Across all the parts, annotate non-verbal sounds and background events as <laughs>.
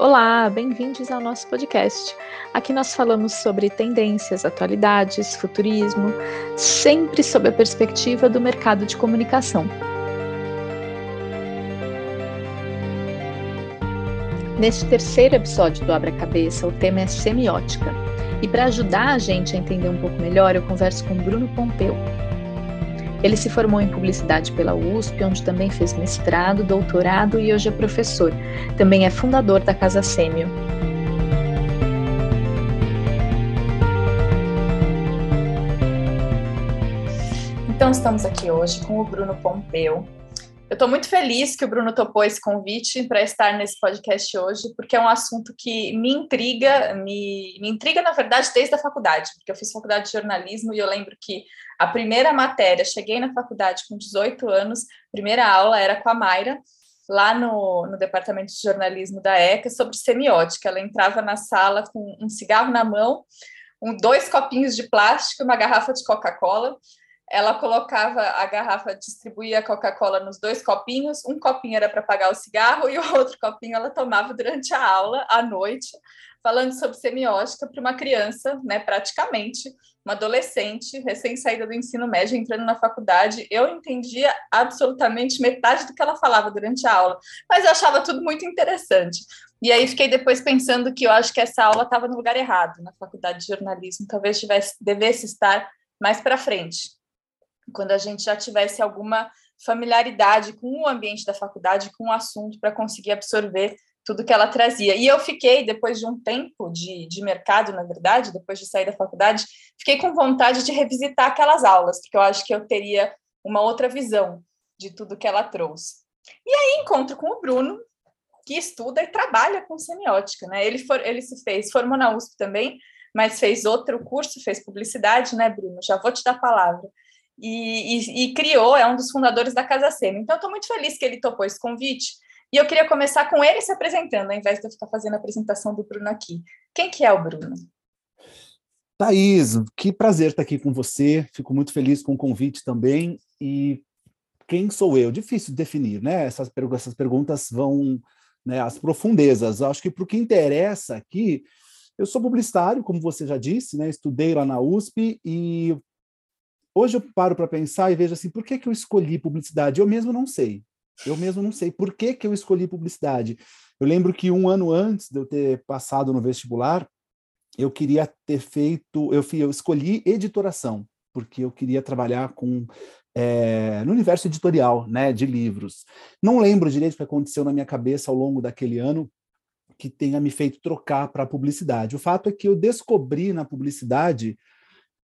Olá, bem-vindos ao nosso podcast. Aqui nós falamos sobre tendências, atualidades, futurismo, sempre sob a perspectiva do mercado de comunicação. Neste terceiro episódio do Abra Cabeça, o tema é semiótica. E para ajudar a gente a entender um pouco melhor, eu converso com Bruno Pompeu, ele se formou em publicidade pela USP, onde também fez mestrado, doutorado e hoje é professor. Também é fundador da Casa Sêmio. Então, estamos aqui hoje com o Bruno Pompeu, eu estou muito feliz que o Bruno topou esse convite para estar nesse podcast hoje, porque é um assunto que me intriga, me, me intriga, na verdade, desde a faculdade, porque eu fiz faculdade de jornalismo e eu lembro que a primeira matéria, cheguei na faculdade com 18 anos, primeira aula era com a Mayra, lá no, no departamento de jornalismo da ECA, sobre semiótica. Ela entrava na sala com um cigarro na mão, um, dois copinhos de plástico e uma garrafa de Coca-Cola ela colocava a garrafa, distribuía a Coca-Cola nos dois copinhos, um copinho era para pagar o cigarro e o <laughs> outro copinho ela tomava durante a aula, à noite, falando sobre semiótica para uma criança, né, praticamente, uma adolescente, recém-saída do ensino médio, entrando na faculdade, eu entendia absolutamente metade do que ela falava durante a aula, mas eu achava tudo muito interessante. E aí fiquei depois pensando que eu acho que essa aula estava no lugar errado, na faculdade de jornalismo, talvez tivesse, devesse estar mais para frente quando a gente já tivesse alguma familiaridade com o ambiente da faculdade, com o assunto, para conseguir absorver tudo que ela trazia. E eu fiquei, depois de um tempo de, de mercado, na verdade, depois de sair da faculdade, fiquei com vontade de revisitar aquelas aulas, porque eu acho que eu teria uma outra visão de tudo que ela trouxe. E aí encontro com o Bruno, que estuda e trabalha com semiótica, né? Ele, for, ele se fez, formou na USP também, mas fez outro curso, fez publicidade, né, Bruno? Já vou te dar a palavra e, e, e criou, é um dos fundadores da Casa Sema. Então, estou muito feliz que ele topou esse convite. E eu queria começar com ele se apresentando, ao invés de eu ficar fazendo a apresentação do Bruno aqui. Quem que é o Bruno? Thaís, que prazer estar aqui com você. Fico muito feliz com o convite também. E quem sou eu? Difícil de definir, né? Essas, essas perguntas vão né, às profundezas. Acho que para o que interessa aqui, eu sou publicitário, como você já disse, né? Estudei lá na USP e Hoje eu paro para pensar e vejo assim, por que, que eu escolhi publicidade? Eu mesmo não sei. Eu mesmo não sei por que, que eu escolhi publicidade. Eu lembro que um ano antes de eu ter passado no vestibular, eu queria ter feito, eu, eu escolhi editoração, porque eu queria trabalhar com é, no universo editorial, né, de livros. Não lembro direito o que aconteceu na minha cabeça ao longo daquele ano que tenha me feito trocar para publicidade. O fato é que eu descobri na publicidade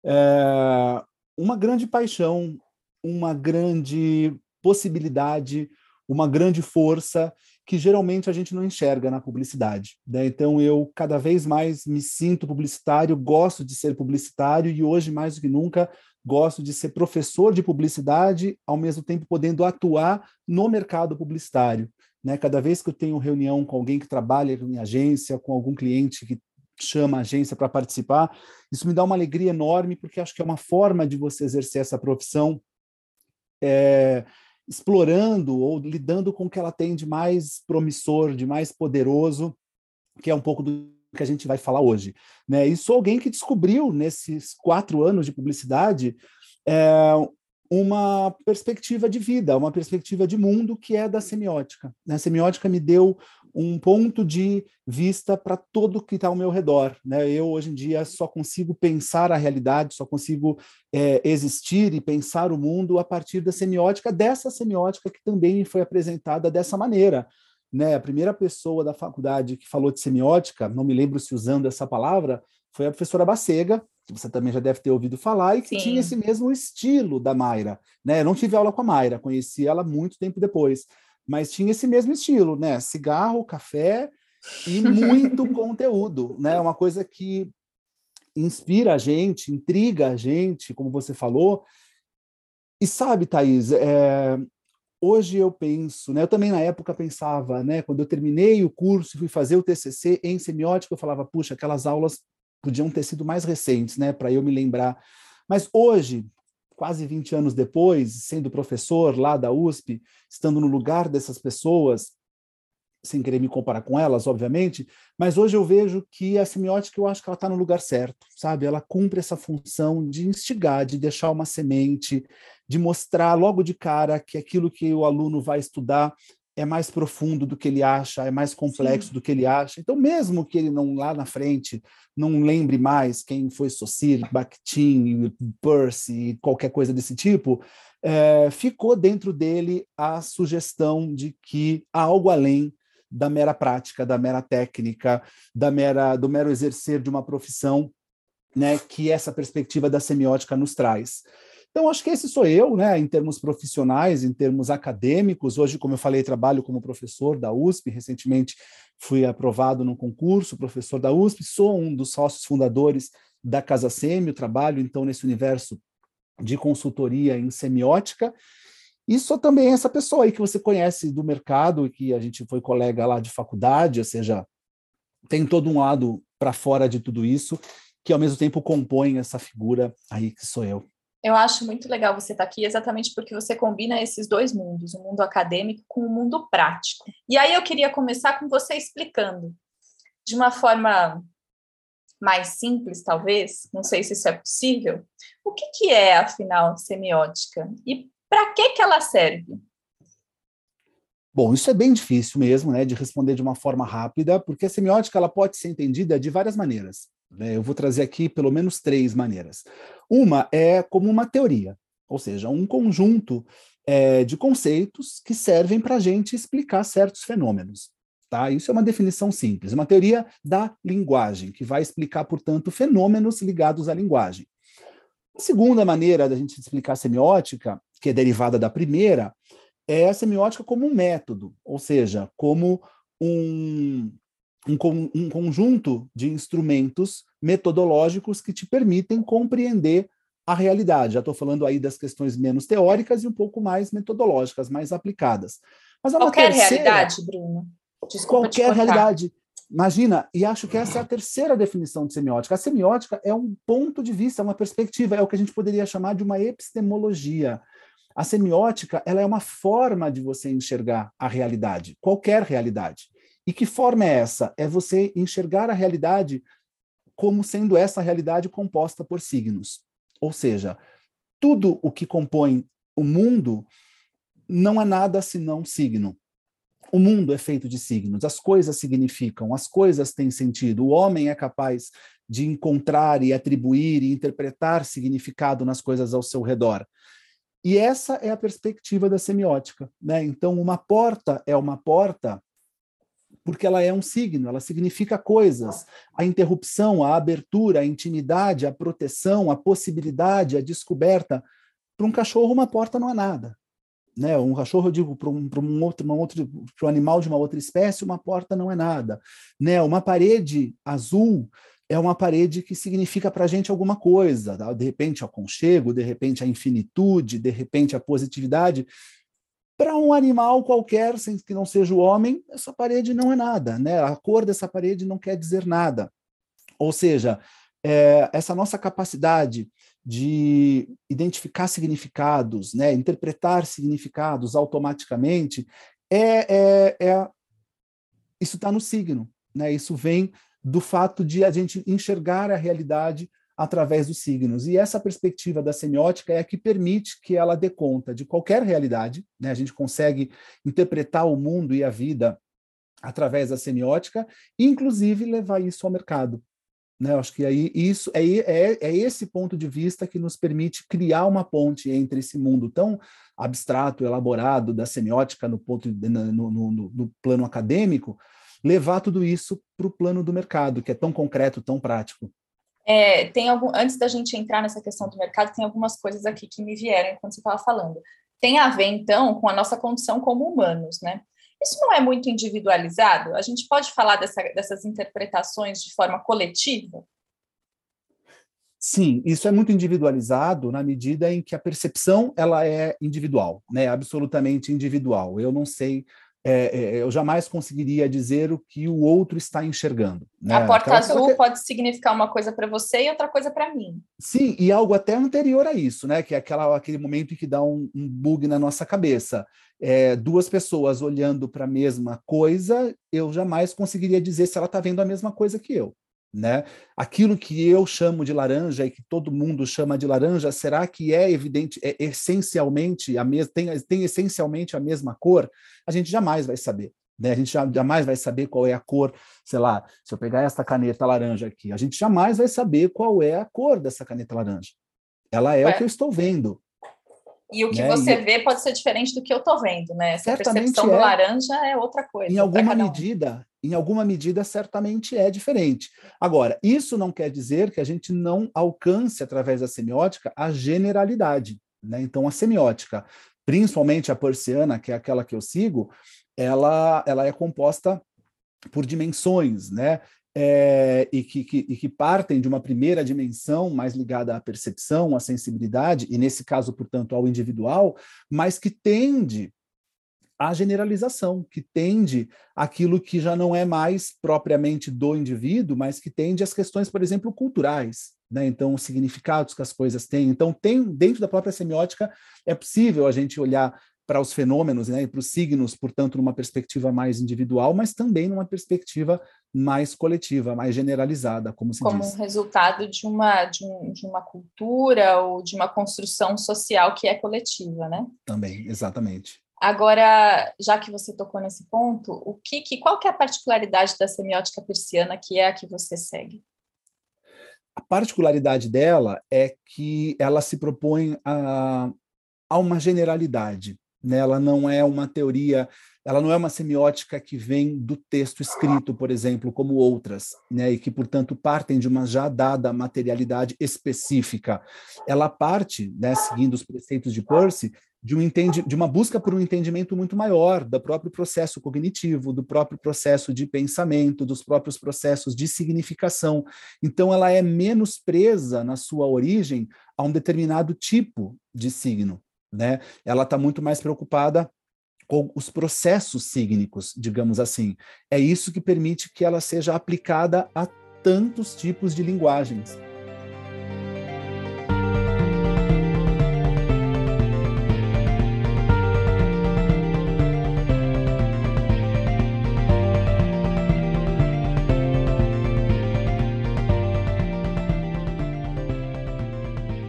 é, uma grande paixão, uma grande possibilidade, uma grande força que geralmente a gente não enxerga na publicidade. Né? Então eu cada vez mais me sinto publicitário, gosto de ser publicitário e hoje mais do que nunca gosto de ser professor de publicidade, ao mesmo tempo podendo atuar no mercado publicitário. Né? Cada vez que eu tenho reunião com alguém que trabalha em agência, com algum cliente que chama a agência para participar. Isso me dá uma alegria enorme, porque acho que é uma forma de você exercer essa profissão é, explorando ou lidando com o que ela tem de mais promissor, de mais poderoso, que é um pouco do que a gente vai falar hoje. Né? E sou alguém que descobriu, nesses quatro anos de publicidade, é, uma perspectiva de vida, uma perspectiva de mundo que é da semiótica. A semiótica me deu um ponto de vista para tudo que está ao meu redor. Né? Eu, hoje em dia, só consigo pensar a realidade, só consigo é, existir e pensar o mundo a partir da semiótica, dessa semiótica que também foi apresentada dessa maneira. Né? A primeira pessoa da faculdade que falou de semiótica, não me lembro se usando essa palavra, foi a professora Bacega, que você também já deve ter ouvido falar, e que Sim. tinha esse mesmo estilo da Mayra. Né? Eu não tive aula com a Mayra, conheci ela muito tempo depois mas tinha esse mesmo estilo, né? Cigarro, café e muito <laughs> conteúdo, né? Uma coisa que inspira a gente, intriga a gente, como você falou. E sabe, Thaís, é, hoje eu penso, né? Eu também na época pensava, né? Quando eu terminei o curso e fui fazer o TCC em semiótica, eu falava, puxa, aquelas aulas podiam ter sido mais recentes, né? Para eu me lembrar. Mas hoje, quase 20 anos depois, sendo professor lá da USP, estando no lugar dessas pessoas, sem querer me comparar com elas, obviamente, mas hoje eu vejo que a semiótica, eu acho que ela está no lugar certo, sabe? Ela cumpre essa função de instigar, de deixar uma semente, de mostrar logo de cara que aquilo que o aluno vai estudar é mais profundo do que ele acha, é mais complexo Sim. do que ele acha. Então, mesmo que ele não lá na frente não lembre mais quem foi Saussure, Bakhtin, Percy, qualquer coisa desse tipo, é, ficou dentro dele a sugestão de que há algo além da mera prática, da mera técnica, da mera, do mero exercer de uma profissão, né, que essa perspectiva da semiótica nos traz. Então, acho que esse sou eu, né, em termos profissionais, em termos acadêmicos. Hoje, como eu falei, trabalho como professor da USP. Recentemente fui aprovado no concurso, professor da USP. Sou um dos sócios fundadores da Casa Semi, trabalho então nesse universo de consultoria em semiótica. E sou também essa pessoa aí que você conhece do mercado, que a gente foi colega lá de faculdade, ou seja, tem todo um lado para fora de tudo isso, que ao mesmo tempo compõe essa figura aí que sou eu. Eu acho muito legal você estar tá aqui exatamente porque você combina esses dois mundos, o mundo acadêmico com o mundo prático. E aí eu queria começar com você explicando, de uma forma mais simples, talvez, não sei se isso é possível, o que, que é, afinal, semiótica e para que, que ela serve? Bom, isso é bem difícil mesmo, né, de responder de uma forma rápida, porque a semiótica ela pode ser entendida de várias maneiras. Né? Eu vou trazer aqui pelo menos três maneiras. Uma é como uma teoria, ou seja, um conjunto é, de conceitos que servem para a gente explicar certos fenômenos. Tá? Isso é uma definição simples, uma teoria da linguagem, que vai explicar, portanto, fenômenos ligados à linguagem. A segunda maneira da gente explicar a semiótica, que é derivada da primeira, é a semiótica como um método, ou seja, como um, um, um conjunto de instrumentos metodológicos que te permitem compreender a realidade. Já estou falando aí das questões menos teóricas e um pouco mais metodológicas, mais aplicadas. Mas Qualquer terceira, realidade, Bruno. Desculpa qualquer realidade. Imagina, e acho que essa é a terceira definição de semiótica. A semiótica é um ponto de vista, uma perspectiva, é o que a gente poderia chamar de uma epistemologia. A semiótica ela é uma forma de você enxergar a realidade, qualquer realidade. E que forma é essa? É você enxergar a realidade como sendo essa realidade composta por signos. Ou seja, tudo o que compõe o mundo não é nada senão signo. O mundo é feito de signos, as coisas significam, as coisas têm sentido. O homem é capaz de encontrar e atribuir e interpretar significado nas coisas ao seu redor. E essa é a perspectiva da semiótica. Né? Então, uma porta é uma porta porque ela é um signo, ela significa coisas. A interrupção, a abertura, a intimidade, a proteção, a possibilidade, a descoberta. Para um cachorro, uma porta não é nada né? Um cachorro, eu digo, para um, um outro, uma outro, animal de uma outra espécie, uma porta não é nada, né? Uma parede azul é uma parede que significa para a gente alguma coisa, tá? de repente o aconchego, de repente a infinitude, de repente a positividade. Para um animal qualquer, sem que não seja o homem, essa parede não é nada, né? A cor dessa parede não quer dizer nada. Ou seja, é, essa nossa capacidade de identificar significados, né, interpretar significados automaticamente, é, é, é isso está no signo, né? Isso vem do fato de a gente enxergar a realidade através dos signos. E essa perspectiva da semiótica é a que permite que ela dê conta de qualquer realidade, né? A gente consegue interpretar o mundo e a vida através da semiótica, inclusive levar isso ao mercado. Né? Acho que aí isso é, é, é esse ponto de vista que nos permite criar uma ponte entre esse mundo tão abstrato, elaborado da semiótica no, ponto, no, no, no plano acadêmico, levar tudo isso para o plano do mercado, que é tão concreto, tão prático. É, tem algum, antes da gente entrar nessa questão do mercado, tem algumas coisas aqui que me vieram enquanto você estava falando. Tem a ver, então, com a nossa condição como humanos, né? Isso não é muito individualizado? A gente pode falar dessa, dessas interpretações de forma coletiva? Sim, isso é muito individualizado na medida em que a percepção ela é individual, né? Absolutamente individual. Eu não sei é, é, eu jamais conseguiria dizer o que o outro está enxergando. Né? A porta aquela, azul que... pode significar uma coisa para você e outra coisa para mim. Sim, e algo até anterior a isso, né? Que é aquela, aquele momento em que dá um, um bug na nossa cabeça. É, duas pessoas olhando para a mesma coisa, eu jamais conseguiria dizer se ela está vendo a mesma coisa que eu. Né? Aquilo que eu chamo de laranja e que todo mundo chama de laranja, será que é evidente, é essencialmente a mesma, tem, tem essencialmente a mesma cor? A gente jamais vai saber. Né? A gente jamais vai saber qual é a cor, sei lá, se eu pegar esta caneta laranja aqui, a gente jamais vai saber qual é a cor dessa caneta laranja. Ela é Ué. o que eu estou vendo. E o que né? você e... vê pode ser diferente do que eu estou vendo, né? Essa percepção é. do laranja é outra coisa. Em alguma medida. Em alguma medida, certamente é diferente. Agora, isso não quer dizer que a gente não alcance, através da semiótica, a generalidade. Né? Então, a semiótica, principalmente a persiana, que é aquela que eu sigo, ela, ela é composta por dimensões, né? é, e, que, que, e que partem de uma primeira dimensão mais ligada à percepção, à sensibilidade, e nesse caso, portanto, ao individual, mas que tende à generalização, que tende aquilo que já não é mais propriamente do indivíduo, mas que tende às questões, por exemplo, culturais. Né? Então, os significados que as coisas têm. Então, tem dentro da própria semiótica é possível a gente olhar para os fenômenos né, e para os signos, portanto, numa perspectiva mais individual, mas também numa perspectiva mais coletiva, mais generalizada, como se como diz. Como resultado de uma, de, um, de, uma cultura ou de uma construção social que é coletiva, né? Também, exatamente. Agora, já que você tocou nesse ponto, o que, que qual que é a particularidade da semiótica persiana que é a que você segue? A particularidade dela é que ela se propõe a, a uma generalidade né? Ela não é uma teoria, ela não é uma semiótica que vem do texto escrito, por exemplo, como outras, né? e que, portanto, partem de uma já dada materialidade específica. Ela parte, né, seguindo os preceitos de Percy, de, um entendi, de uma busca por um entendimento muito maior do próprio processo cognitivo, do próprio processo de pensamento, dos próprios processos de significação. Então, ela é menos presa na sua origem a um determinado tipo de signo né? Ela está muito mais preocupada com os processos sígnicos, digamos assim. É isso que permite que ela seja aplicada a tantos tipos de linguagens.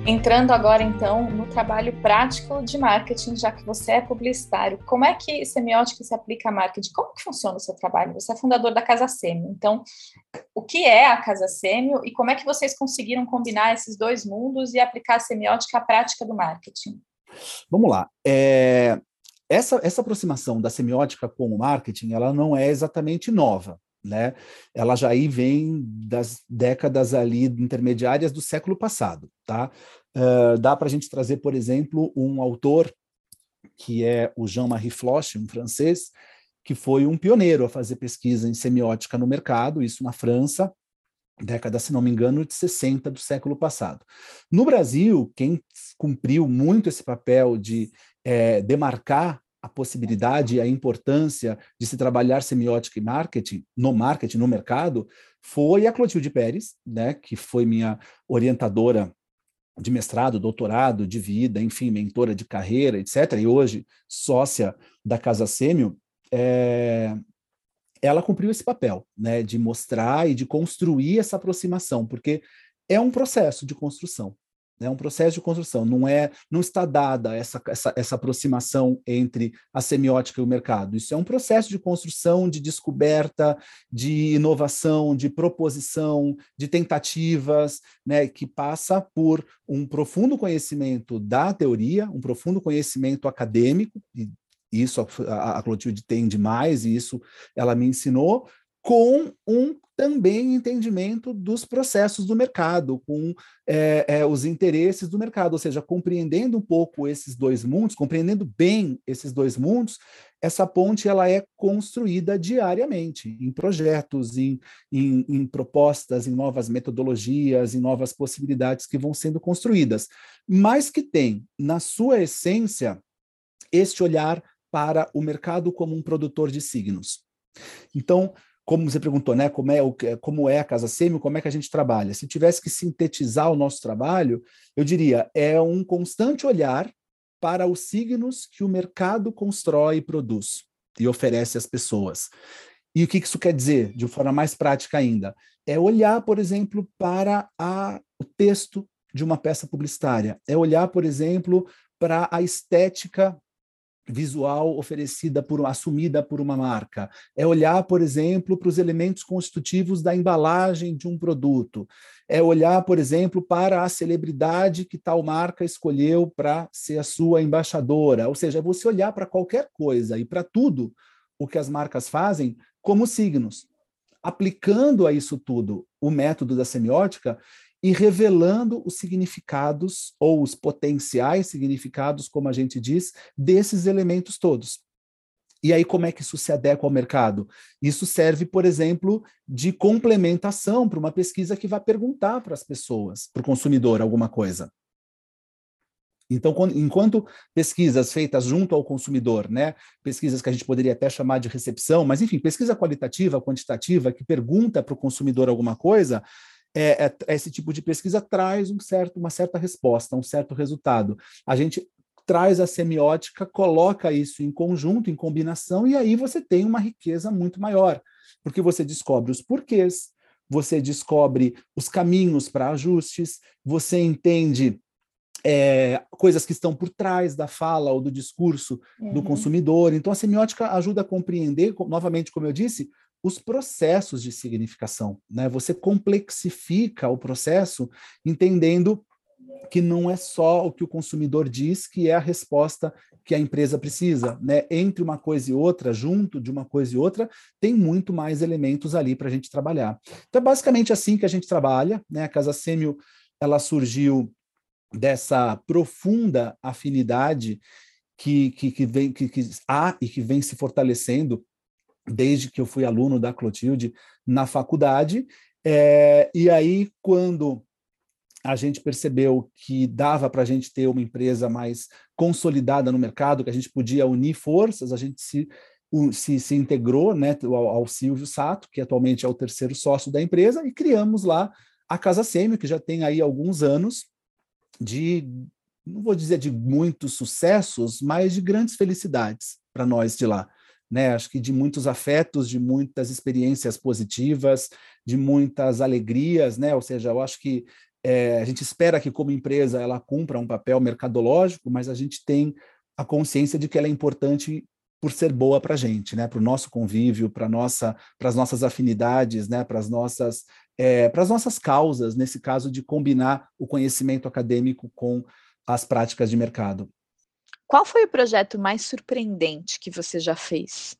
Entrando agora, então, no trabalho prático de marketing, já que você é publicitário, como é que semiótica se aplica a marketing? Como que funciona o seu trabalho? Você é fundador da Casa Sêmio, então, o que é a Casa Sêmio e como é que vocês conseguiram combinar esses dois mundos e aplicar a semiótica à prática do marketing? Vamos lá. É, essa, essa aproximação da semiótica com o marketing, ela não é exatamente nova né? Ela já aí vem das décadas ali intermediárias do século passado, tá? Uh, dá para a gente trazer, por exemplo, um autor que é o Jean-Marie Floch, um francês, que foi um pioneiro a fazer pesquisa em semiótica no mercado, isso na França, década, se não me engano, de 60 do século passado. No Brasil, quem cumpriu muito esse papel de é, demarcar a possibilidade e a importância de se trabalhar semiótica e marketing, no marketing, no mercado, foi a Clotilde Pérez, né, que foi minha orientadora de mestrado, doutorado, de vida, enfim, mentora de carreira, etc., e hoje sócia da Casa Sêmio, é, ela cumpriu esse papel, né, de mostrar e de construir essa aproximação, porque é um processo de construção. É um processo de construção, não é, não está dada essa, essa, essa aproximação entre a semiótica e o mercado. Isso é um processo de construção, de descoberta, de inovação, de proposição, de tentativas, né, que passa por um profundo conhecimento da teoria, um profundo conhecimento acadêmico, e isso a, a Clotilde tem demais, e isso ela me ensinou, com um também entendimento dos processos do mercado, com é, é, os interesses do mercado, ou seja, compreendendo um pouco esses dois mundos, compreendendo bem esses dois mundos, essa ponte ela é construída diariamente em projetos, em, em, em propostas, em novas metodologias, em novas possibilidades que vão sendo construídas, mas que tem na sua essência este olhar para o mercado como um produtor de signos. Então, como você perguntou, né, como é, como é a Casa Sêmio, como é que a gente trabalha? Se tivesse que sintetizar o nosso trabalho, eu diria, é um constante olhar para os signos que o mercado constrói e produz e oferece às pessoas. E o que isso quer dizer, de forma mais prática ainda? É olhar, por exemplo, para a, o texto de uma peça publicitária, é olhar, por exemplo, para a estética visual oferecida por assumida por uma marca, é olhar, por exemplo, para os elementos constitutivos da embalagem de um produto, é olhar, por exemplo, para a celebridade que tal marca escolheu para ser a sua embaixadora, ou seja, é você olhar para qualquer coisa e para tudo o que as marcas fazem como signos, aplicando a isso tudo o método da semiótica e revelando os significados ou os potenciais significados, como a gente diz, desses elementos todos. E aí, como é que isso se adequa ao mercado? Isso serve, por exemplo, de complementação para uma pesquisa que vai perguntar para as pessoas, para o consumidor, alguma coisa. Então, enquanto pesquisas feitas junto ao consumidor, né, pesquisas que a gente poderia até chamar de recepção, mas enfim, pesquisa qualitativa, quantitativa, que pergunta para o consumidor alguma coisa, é, é, esse tipo de pesquisa traz um certo, uma certa resposta, um certo resultado. A gente traz a semiótica, coloca isso em conjunto, em combinação, e aí você tem uma riqueza muito maior, porque você descobre os porquês, você descobre os caminhos para ajustes, você entende é, coisas que estão por trás da fala ou do discurso uhum. do consumidor. Então, a semiótica ajuda a compreender, novamente, como eu disse, os processos de significação. Né? Você complexifica o processo entendendo que não é só o que o consumidor diz que é a resposta que a empresa precisa. Né? Entre uma coisa e outra, junto de uma coisa e outra, tem muito mais elementos ali para a gente trabalhar. Então, é basicamente assim que a gente trabalha. Né? A Casa Sêmio ela surgiu dessa profunda afinidade que, que, que, vem, que, que há e que vem se fortalecendo desde que eu fui aluno da Clotilde na faculdade. É, e aí, quando a gente percebeu que dava para a gente ter uma empresa mais consolidada no mercado, que a gente podia unir forças, a gente se, se, se integrou né, ao, ao Silvio Sato, que atualmente é o terceiro sócio da empresa, e criamos lá a Casa Sêmio, que já tem aí alguns anos, de, não vou dizer de muitos sucessos, mas de grandes felicidades para nós de lá. Né? Acho que de muitos afetos, de muitas experiências positivas, de muitas alegrias, né? Ou seja, eu acho que é, a gente espera que como empresa ela cumpra um papel mercadológico, mas a gente tem a consciência de que ela é importante por ser boa para a gente, né? Para o nosso convívio, para nossa, para as nossas afinidades, né? Para as nossas é, para as nossas causas, nesse caso de combinar o conhecimento acadêmico com as práticas de mercado. Qual foi o projeto mais surpreendente que você já fez?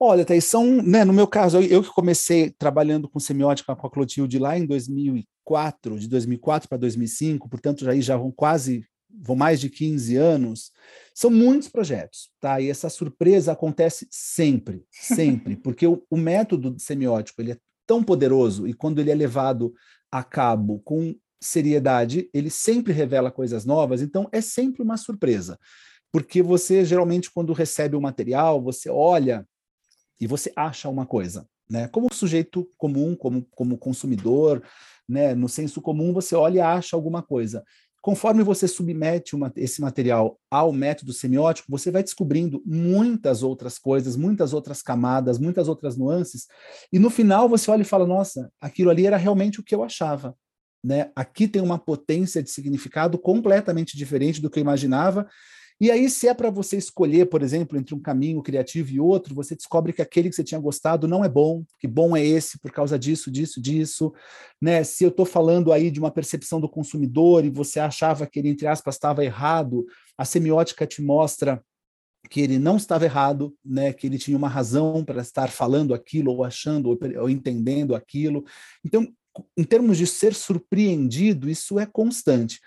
Olha, Thaís, são, né, no meu caso, eu, que comecei trabalhando com semiótica com a Clotilde lá em 2004, de 2004 para 2005, portanto, já, aí já vão quase, vão mais de 15 anos, são muitos projetos, tá? E essa surpresa acontece sempre, sempre, <laughs> porque o, o método semiótico, ele é tão poderoso e quando ele é levado a cabo com seriedade, ele sempre revela coisas novas, então é sempre uma surpresa. Porque você geralmente quando recebe o um material, você olha e você acha uma coisa, né? Como sujeito comum, como como consumidor, né, no senso comum, você olha e acha alguma coisa. Conforme você submete uma, esse material ao método semiótico, você vai descobrindo muitas outras coisas, muitas outras camadas, muitas outras nuances, e no final você olha e fala: nossa, aquilo ali era realmente o que eu achava. Né? Aqui tem uma potência de significado completamente diferente do que eu imaginava, e aí, se é para você escolher, por exemplo, entre um caminho criativo e outro, você descobre que aquele que você tinha gostado não é bom, que bom é esse por causa disso, disso, disso. Né? Se eu estou falando aí de uma percepção do consumidor e você achava que ele, entre aspas, estava errado, a semiótica te mostra que ele não estava errado, né, que ele tinha uma razão para estar falando aquilo, ou achando, ou, ou entendendo aquilo. Então, em termos de ser surpreendido, isso é constante.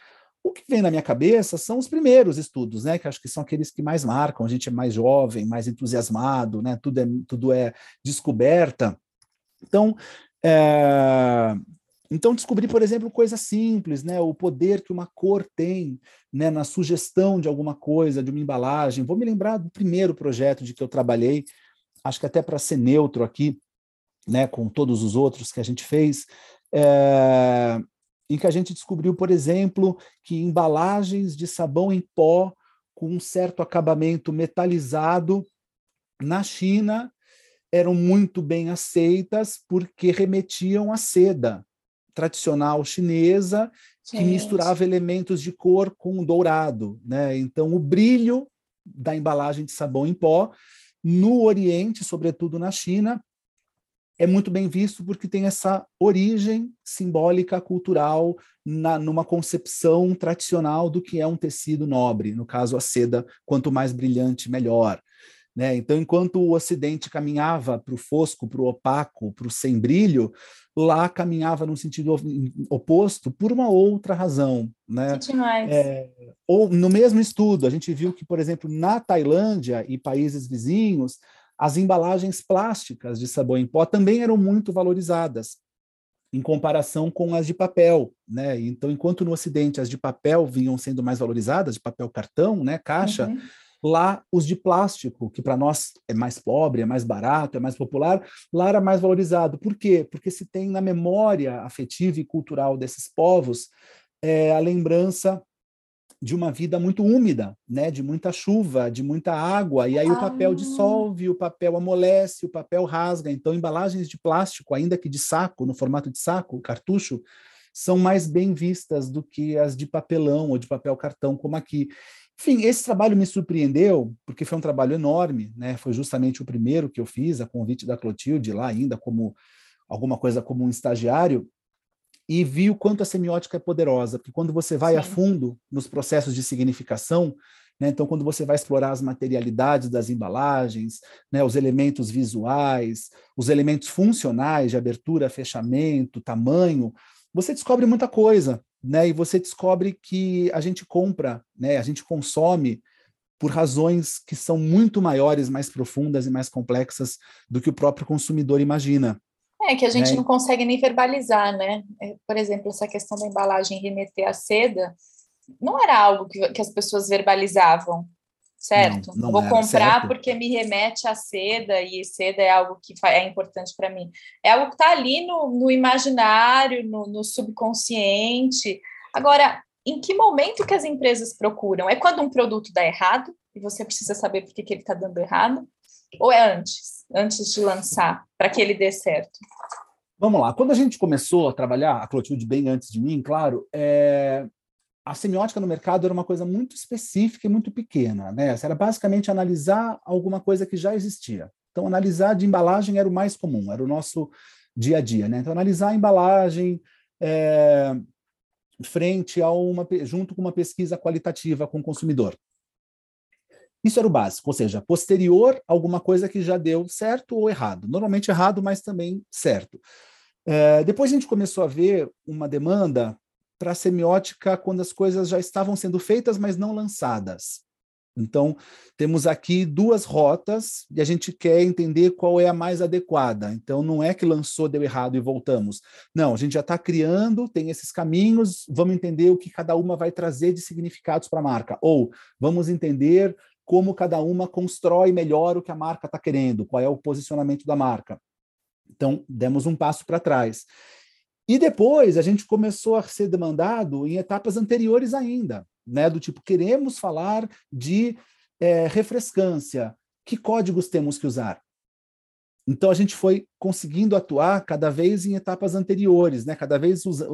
O que vem na minha cabeça são os primeiros estudos, né? Que acho que são aqueles que mais marcam. A gente é mais jovem, mais entusiasmado, né? Tudo é, tudo é descoberta. Então, é, Então, descobri, por exemplo, coisas simples, né? O poder que uma cor tem né? na sugestão de alguma coisa, de uma embalagem. Vou me lembrar do primeiro projeto de que eu trabalhei, acho que até para ser neutro aqui, né? com todos os outros que a gente fez, é... em que a gente descobriu, por exemplo, que embalagens de sabão em pó com um certo acabamento metalizado na China eram muito bem aceitas porque remetiam à seda tradicional chinesa que misturava elementos de cor com dourado, né? Então o brilho da embalagem de sabão em pó no Oriente, sobretudo na China, é muito bem visto porque tem essa origem simbólica cultural na, numa concepção tradicional do que é um tecido nobre, no caso a seda, quanto mais brilhante melhor. Né? Então, enquanto o Ocidente caminhava para o fosco, para o opaco, para o sem brilho, lá caminhava no sentido oposto por uma outra razão. Né? É, ou no mesmo estudo, a gente viu que, por exemplo, na Tailândia e países vizinhos, as embalagens plásticas de sabão em pó também eram muito valorizadas em comparação com as de papel, né? Então, enquanto no Ocidente as de papel vinham sendo mais valorizadas, de papel cartão, né, caixa, uhum Lá, os de plástico, que para nós é mais pobre, é mais barato, é mais popular, lá era mais valorizado. Por quê? Porque se tem na memória afetiva e cultural desses povos é, a lembrança de uma vida muito úmida, né, de muita chuva, de muita água, e aí ah. o papel dissolve, o papel amolece, o papel rasga. Então, embalagens de plástico, ainda que de saco, no formato de saco, cartucho, são mais bem vistas do que as de papelão ou de papel cartão, como aqui. Enfim, esse trabalho me surpreendeu, porque foi um trabalho enorme, né? Foi justamente o primeiro que eu fiz, a convite da Clotilde, lá ainda como alguma coisa como um estagiário, e vi o quanto a semiótica é poderosa, porque quando você vai Sim. a fundo nos processos de significação, né, então quando você vai explorar as materialidades das embalagens, né, os elementos visuais, os elementos funcionais de abertura, fechamento, tamanho, você descobre muita coisa, né? E você descobre que a gente compra, né? A gente consome por razões que são muito maiores, mais profundas e mais complexas do que o próprio consumidor imagina. É que a gente né? não consegue nem verbalizar, né? É, por exemplo, essa questão da embalagem remeter à seda não era algo que, que as pessoas verbalizavam, certo? Não, não Vou comprar certo. porque me remete à seda e seda é algo que é importante para mim. É algo que está ali no, no imaginário, no, no, subconsciente. Agora, em que momento que as empresas procuram? É quando um produto dá errado e você precisa saber por que, que ele está dando errado? Ou é antes, antes de lançar, para que ele dê certo? Vamos lá. Quando a gente começou a trabalhar, a Clotilde bem antes de mim, claro, é, a semiótica no mercado era uma coisa muito específica e muito pequena, né? Era basicamente analisar alguma coisa que já existia. Então, analisar de embalagem era o mais comum, era o nosso dia a dia, né? Então, analisar a embalagem é, frente a uma, junto com uma pesquisa qualitativa com o consumidor. Isso era o básico, ou seja, posterior alguma coisa que já deu certo ou errado. Normalmente errado, mas também certo. É, depois a gente começou a ver uma demanda para semiótica quando as coisas já estavam sendo feitas, mas não lançadas. Então, temos aqui duas rotas e a gente quer entender qual é a mais adequada. Então, não é que lançou, deu errado e voltamos. Não, a gente já está criando, tem esses caminhos, vamos entender o que cada uma vai trazer de significados para a marca. Ou vamos entender como cada uma constrói melhor o que a marca está querendo, qual é o posicionamento da marca. Então, demos um passo para trás. E depois a gente começou a ser demandado em etapas anteriores ainda, né? Do tipo, queremos falar de é, refrescância. Que códigos temos que usar? Então a gente foi conseguindo atuar cada vez em etapas anteriores, né? cada vez usa,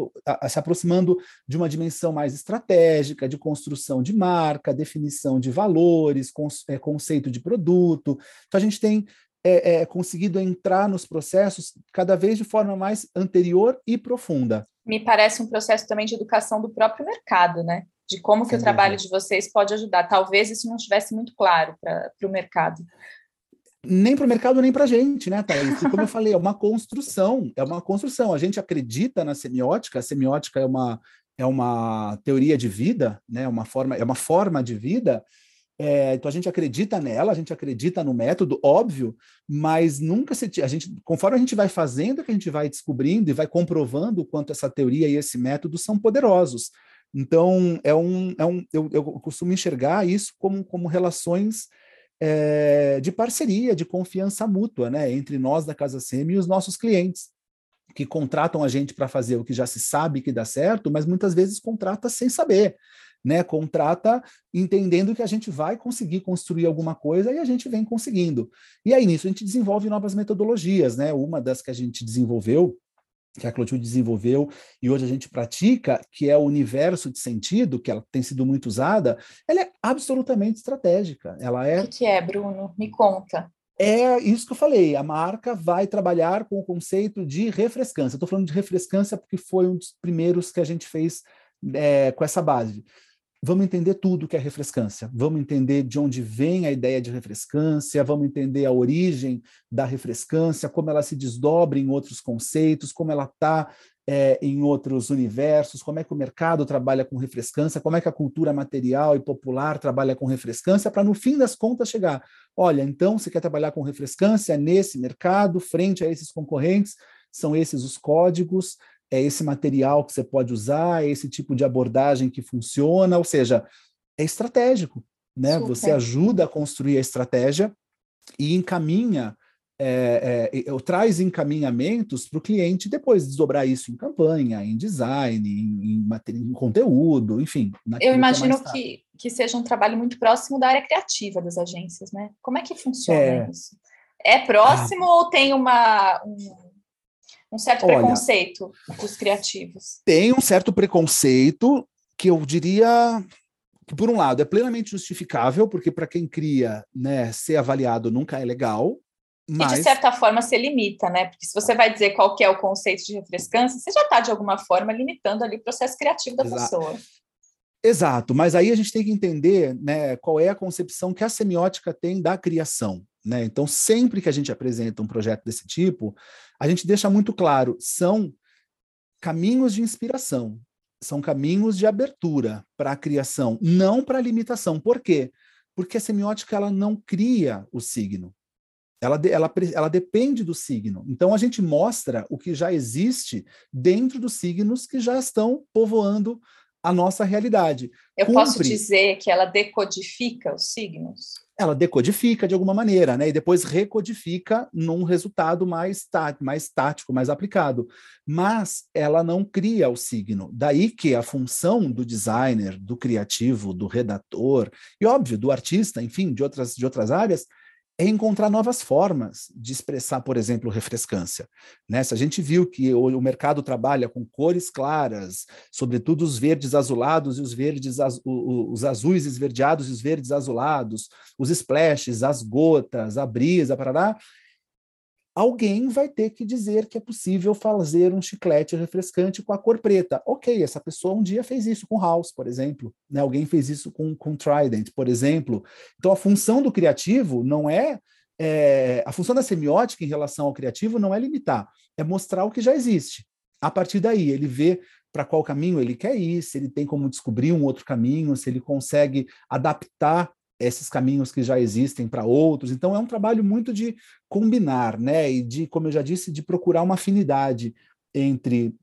se aproximando de uma dimensão mais estratégica, de construção de marca, definição de valores, é, conceito de produto. Então a gente tem é, é, conseguido entrar nos processos cada vez de forma mais anterior e profunda. Me parece um processo também de educação do próprio mercado, né? De como que o trabalho de vocês pode ajudar. Talvez isso não estivesse muito claro para o mercado. Nem para o mercado, nem para a gente, né, Thaís? como eu falei, é uma construção, é uma construção. A gente acredita na semiótica, a semiótica é uma, é uma teoria de vida, né? uma forma, é uma forma de vida, É, então a gente acredita nela, a gente acredita no método, óbvio, mas nunca se a gente, conforme a gente vai fazendo, que a gente vai descobrindo e vai comprovando o quanto essa teoria e esse método são poderosos. Então é um, é um eu, eu costumo enxergar isso como, como relações é, de parceria, de confiança mútua, né, entre nós da Casa Semi e os nossos clientes que contratam a gente para fazer o que já se sabe que dá certo, mas muitas vezes contrata sem saber né, contrata entendendo que a gente vai conseguir construir alguma coisa e a gente vem conseguindo. E aí nisso a gente desenvolve novas metodologias, né? Uma das que a gente desenvolveu que a Clotilde desenvolveu e hoje a gente pratica, que é o universo de sentido, que ela tem sido muito usada, ela é absolutamente estratégica. Ela é. O que, que é, Bruno? Me conta. É isso que eu falei. A marca vai trabalhar com o conceito de refrescância. Estou falando de refrescância porque foi um dos primeiros que a gente fez é, com essa base vamos entender tudo que é refrescância, vamos entender de onde vem a ideia de refrescância, vamos entender a origem da refrescância, como ela se desdobra em outros conceitos, como ela está é, em outros universos, como é que o mercado trabalha com refrescância, como é que a cultura material e popular trabalha com refrescância, para no fim das contas chegar, olha, então você quer trabalhar com refrescância nesse mercado, frente a esses concorrentes, são esses os códigos, é esse material que você pode usar, é esse tipo de abordagem que funciona, ou seja, é estratégico, né? Super. Você ajuda a construir a estratégia e encaminha, é, é, traz encaminhamentos para o cliente depois desdobrar isso em campanha, em design, em, em, em conteúdo, enfim. Eu é imagino que, que, que, seja um trabalho muito próximo da área criativa das agências, né? Como é que funciona é. isso? É próximo ah. ou tem uma, um um certo Olha, preconceito dos criativos? Tem um certo preconceito que eu diria que, por um lado, é plenamente justificável, porque para quem cria, né, ser avaliado nunca é legal. Mas... E de certa forma se limita, né? Porque se você vai dizer qual que é o conceito de refrescância, você já está, de alguma forma, limitando ali o processo criativo da Exato. pessoa. Exato, mas aí a gente tem que entender né, qual é a concepção que a semiótica tem da criação. Né? Então, sempre que a gente apresenta um projeto desse tipo, a gente deixa muito claro: são caminhos de inspiração, são caminhos de abertura para a criação, não para a limitação. Por quê? Porque a semiótica ela não cria o signo. Ela, ela, ela depende do signo. Então, a gente mostra o que já existe dentro dos signos que já estão povoando a nossa realidade. Eu Cumpre... posso dizer que ela decodifica os signos? ela decodifica de alguma maneira, né? E depois recodifica num resultado mais, tá, mais tático, mais aplicado. Mas ela não cria o signo. Daí que a função do designer, do criativo, do redator, e óbvio, do artista, enfim, de outras, de outras áreas, é encontrar novas formas de expressar, por exemplo, refrescância. Né? Se a gente viu que o, mercado trabalha com cores claras, sobretudo os verdes azulados e os verdes az, os azuis esverdeados e os verdes azulados, os splashes, as gotas, a brisa, parará, alguém vai ter que dizer que é possível fazer um chiclete refrescante com a cor preta. Ok, essa pessoa um dia fez isso com House, por exemplo. Né? Alguém fez isso com, com Trident, por exemplo. Então, a função do criativo não é, é. A função da semiótica em relação ao criativo não é limitar, é mostrar o que já existe. A partir daí, ele vê para qual caminho ele quer ir, se ele tem como descobrir um outro caminho, se ele consegue adaptar esses caminhos que já existem para outros. Então é um trabalho muito de combinar, né? E de, como eu já disse, de procurar uma afinidade entre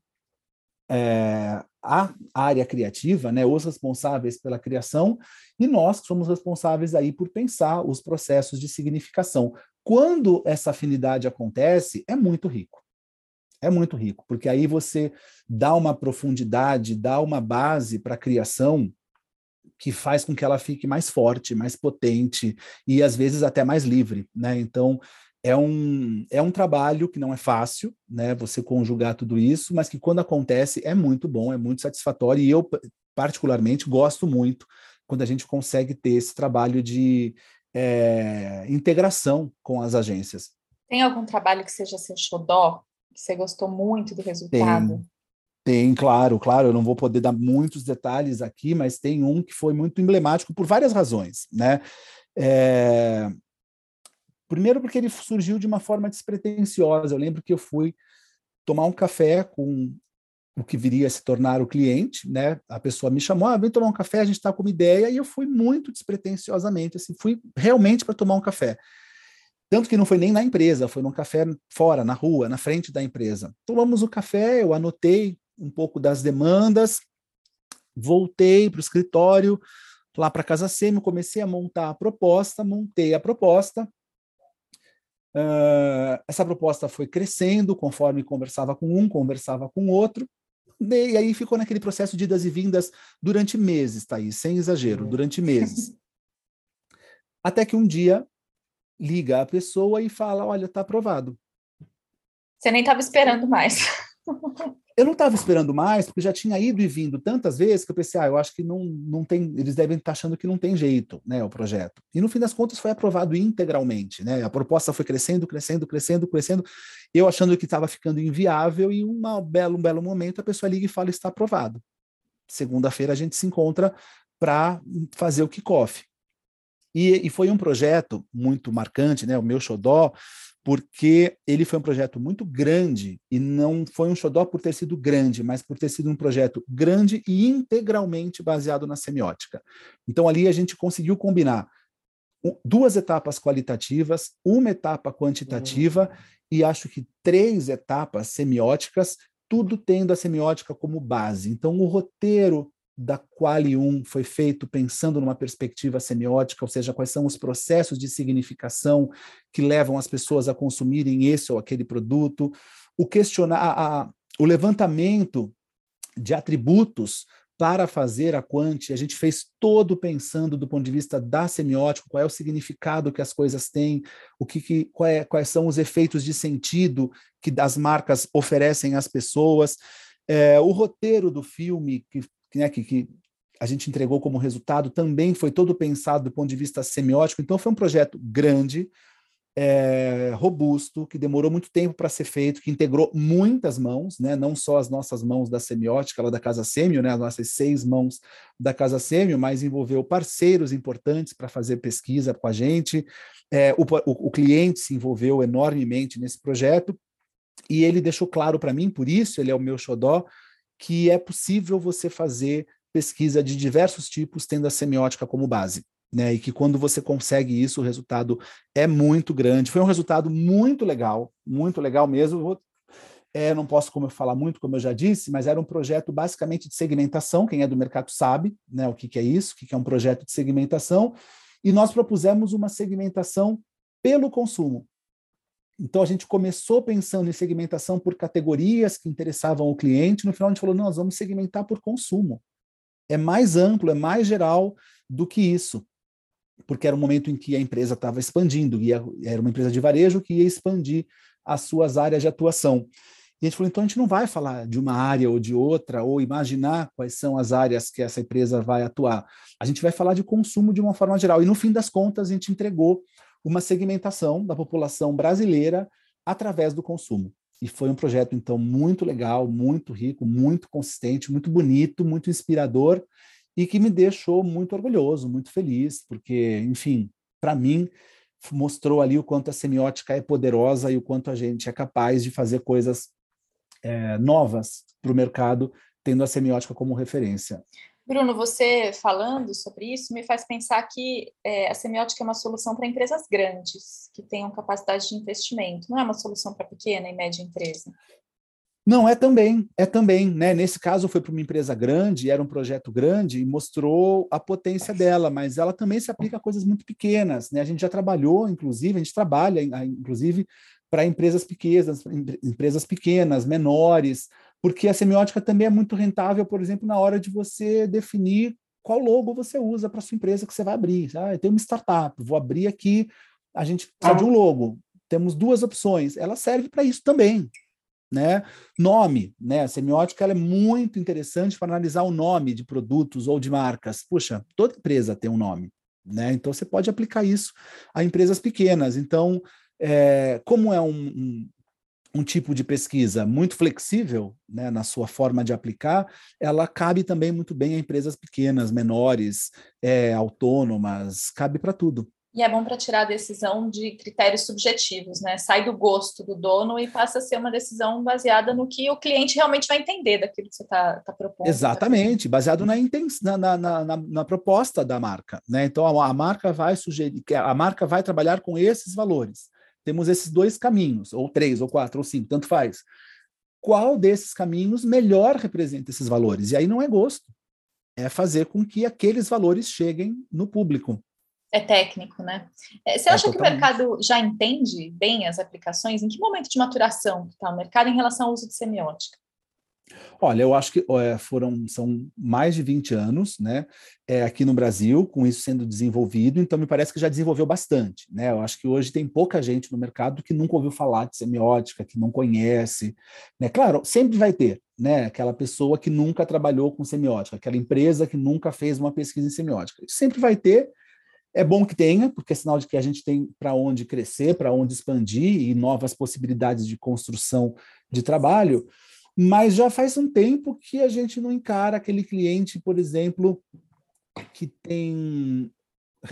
é, a área criativa, né, os responsáveis pela criação, e nós que somos responsáveis aí por pensar os processos de significação. Quando essa afinidade acontece, é muito rico. É muito rico, porque aí você dá uma profundidade, dá uma base para a criação que faz com que ela fique mais forte, mais potente e às vezes até mais livre, né? Então é um, é um trabalho que não é fácil, né? Você conjugar tudo isso, mas que quando acontece é muito bom, é muito satisfatório e eu particularmente gosto muito quando a gente consegue ter esse trabalho de é, integração com as agências. Tem algum trabalho que seja seu xodó, que você gostou muito do resultado? Tem. Tem, claro, claro, eu não vou poder dar muitos detalhes aqui, mas tem um que foi muito emblemático por várias razões, né? É... Primeiro porque ele surgiu de uma forma despretensiosa. Eu lembro que eu fui tomar um café com o que viria a se tornar o cliente, né? A pessoa me chamou, ah, vem tomar um café, a gente está com uma ideia, e eu fui muito despretensiosamente, assim, fui realmente para tomar um café. Tanto que não foi nem na empresa, foi num café fora, na rua, na frente da empresa. Tomamos o café, eu anotei um pouco das demandas, voltei para o escritório, lá para a Casa Semi, comecei a montar a proposta, montei a proposta, Uh, essa proposta foi crescendo conforme conversava com um, conversava com outro, e aí ficou naquele processo de idas e vindas durante meses, Thaís, sem exagero, uhum. durante meses. <laughs> Até que um dia liga a pessoa e fala: Olha, está aprovado. Você nem estava esperando mais. <laughs> eu não estava esperando mais, porque já tinha ido e vindo tantas vezes que eu pensei, ah, eu acho que não, não tem, eles devem estar achando que não tem jeito, né, o projeto. E no fim das contas foi aprovado integralmente, né? A proposta foi crescendo, crescendo, crescendo, crescendo. Eu achando que estava ficando inviável e uma belo, um belo momento a pessoa liga e fala está aprovado. Segunda-feira a gente se encontra para fazer o kickoff. E, e foi um projeto muito marcante, né? O meu xodó porque ele foi um projeto muito grande e não foi um xodó por ter sido grande, mas por ter sido um projeto grande e integralmente baseado na semiótica. Então ali a gente conseguiu combinar duas etapas qualitativas, uma etapa quantitativa uhum. e acho que três etapas semióticas, tudo tendo a semiótica como base. Então o roteiro da Quali 1 foi feito pensando numa perspectiva semiótica, ou seja, quais são os processos de significação que levam as pessoas a consumirem esse ou aquele produto, o questionar a, a, o levantamento de atributos para fazer a quant, a gente fez todo pensando do ponto de vista da semiótica, qual é o significado que as coisas têm, o que, que é, quais são os efeitos de sentido que as marcas oferecem às pessoas. É, o roteiro do filme, que né, que, que a gente entregou como resultado também foi todo pensado do ponto de vista semiótico. Então, foi um projeto grande, é, robusto, que demorou muito tempo para ser feito, que integrou muitas mãos, né, não só as nossas mãos da semiótica, lá da Casa Sêmio, né, as nossas seis mãos da Casa Sêmio, mas envolveu parceiros importantes para fazer pesquisa com a gente. É, o, o, o cliente se envolveu enormemente nesse projeto. E ele deixou claro para mim, por isso ele é o meu xodó, que é possível você fazer pesquisa de diversos tipos tendo a semiótica como base. Né, e que quando você consegue isso, o resultado é muito grande. Foi um resultado muito legal, muito legal mesmo. É, não posso como eu falar muito, como eu já disse, mas era um projeto basicamente de segmentação. Quem é do mercado sabe né, o que, que é isso, o que, que é um projeto de segmentação. E nós propusemos uma segmentação pelo consumo. Então a gente começou pensando em segmentação por categorias que interessavam o cliente, no final a gente falou, não, nós vamos segmentar por consumo. É mais amplo, é mais geral do que isso. Porque era um momento em que a empresa estava expandindo, ia, era uma empresa de varejo que ia expandir as suas áreas de atuação. E a gente falou, então a gente não vai falar de uma área ou de outra, ou imaginar quais são as áreas que essa empresa vai atuar. A gente vai falar de consumo de uma forma geral. E no fim das contas, a gente entregou uma segmentação da população brasileira através do consumo. E foi um projeto, então, muito legal, muito rico, muito consistente, muito bonito, muito inspirador e que me deixou muito orgulhoso, muito feliz, porque, enfim, para mim, mostrou ali o quanto a semiótica é poderosa e o quanto a gente é capaz de fazer coisas é, novas para o mercado, tendo a semiótica como referência. Bruno, você falando sobre isso me faz pensar que é, a semiótica é uma solução para empresas grandes, que tenham capacidade de investimento, não é uma solução para pequena e média empresa. Não, é também, é também, né? Nesse caso foi para uma empresa grande, era um projeto grande e mostrou a potência dela, mas ela também se aplica a coisas muito pequenas, né? A gente já trabalhou, inclusive, a gente trabalha, inclusive, para empresas pequenas, empresas pequenas, menores, porque a semiótica também é muito rentável, por exemplo, na hora de você definir qual logo você usa para sua empresa que você vai abrir. Ah, eu tenho uma startup, vou abrir aqui, a gente precisa de um logo. Temos duas opções. Ela serve para isso também. Né? Nome, né? A semiótica é muito interessante para analisar o nome de produtos ou de marcas. Puxa, toda empresa tem um nome, né? Então você pode aplicar isso a empresas pequenas. Então, é, como é um, um, um tipo de pesquisa muito flexível né, na sua forma de aplicar, ela cabe também muito bem a empresas pequenas, menores, é, autônomas, cabe para tudo. E é bom para tirar a decisão de critérios subjetivos, né? Sai do gosto do dono e passa a ser uma decisão baseada no que o cliente realmente vai entender daquilo que você está tá propondo. Exatamente, baseado na, na, na, na, na proposta da marca. Né? Então a, a marca vai sugerir, a marca vai trabalhar com esses valores. Temos esses dois caminhos, ou três, ou quatro, ou cinco, tanto faz. Qual desses caminhos melhor representa esses valores? E aí não é gosto, é fazer com que aqueles valores cheguem no público é técnico, né? É, você é, acha é, que o mercado já entende bem as aplicações? Em que momento de maturação está o mercado em relação ao uso de semiótica? Olha, eu acho que é, foram são mais de 20 anos, né, é, aqui no Brasil, com isso sendo desenvolvido, então me parece que já desenvolveu bastante, né? Eu acho que hoje tem pouca gente no mercado que nunca ouviu falar de semiótica, que não conhece, né? Claro, sempre vai ter, né, aquela pessoa que nunca trabalhou com semiótica, aquela empresa que nunca fez uma pesquisa em semiótica. Sempre vai ter, é bom que tenha, porque é sinal de que a gente tem para onde crescer, para onde expandir e novas possibilidades de construção de trabalho, mas já faz um tempo que a gente não encara aquele cliente, por exemplo, que tem,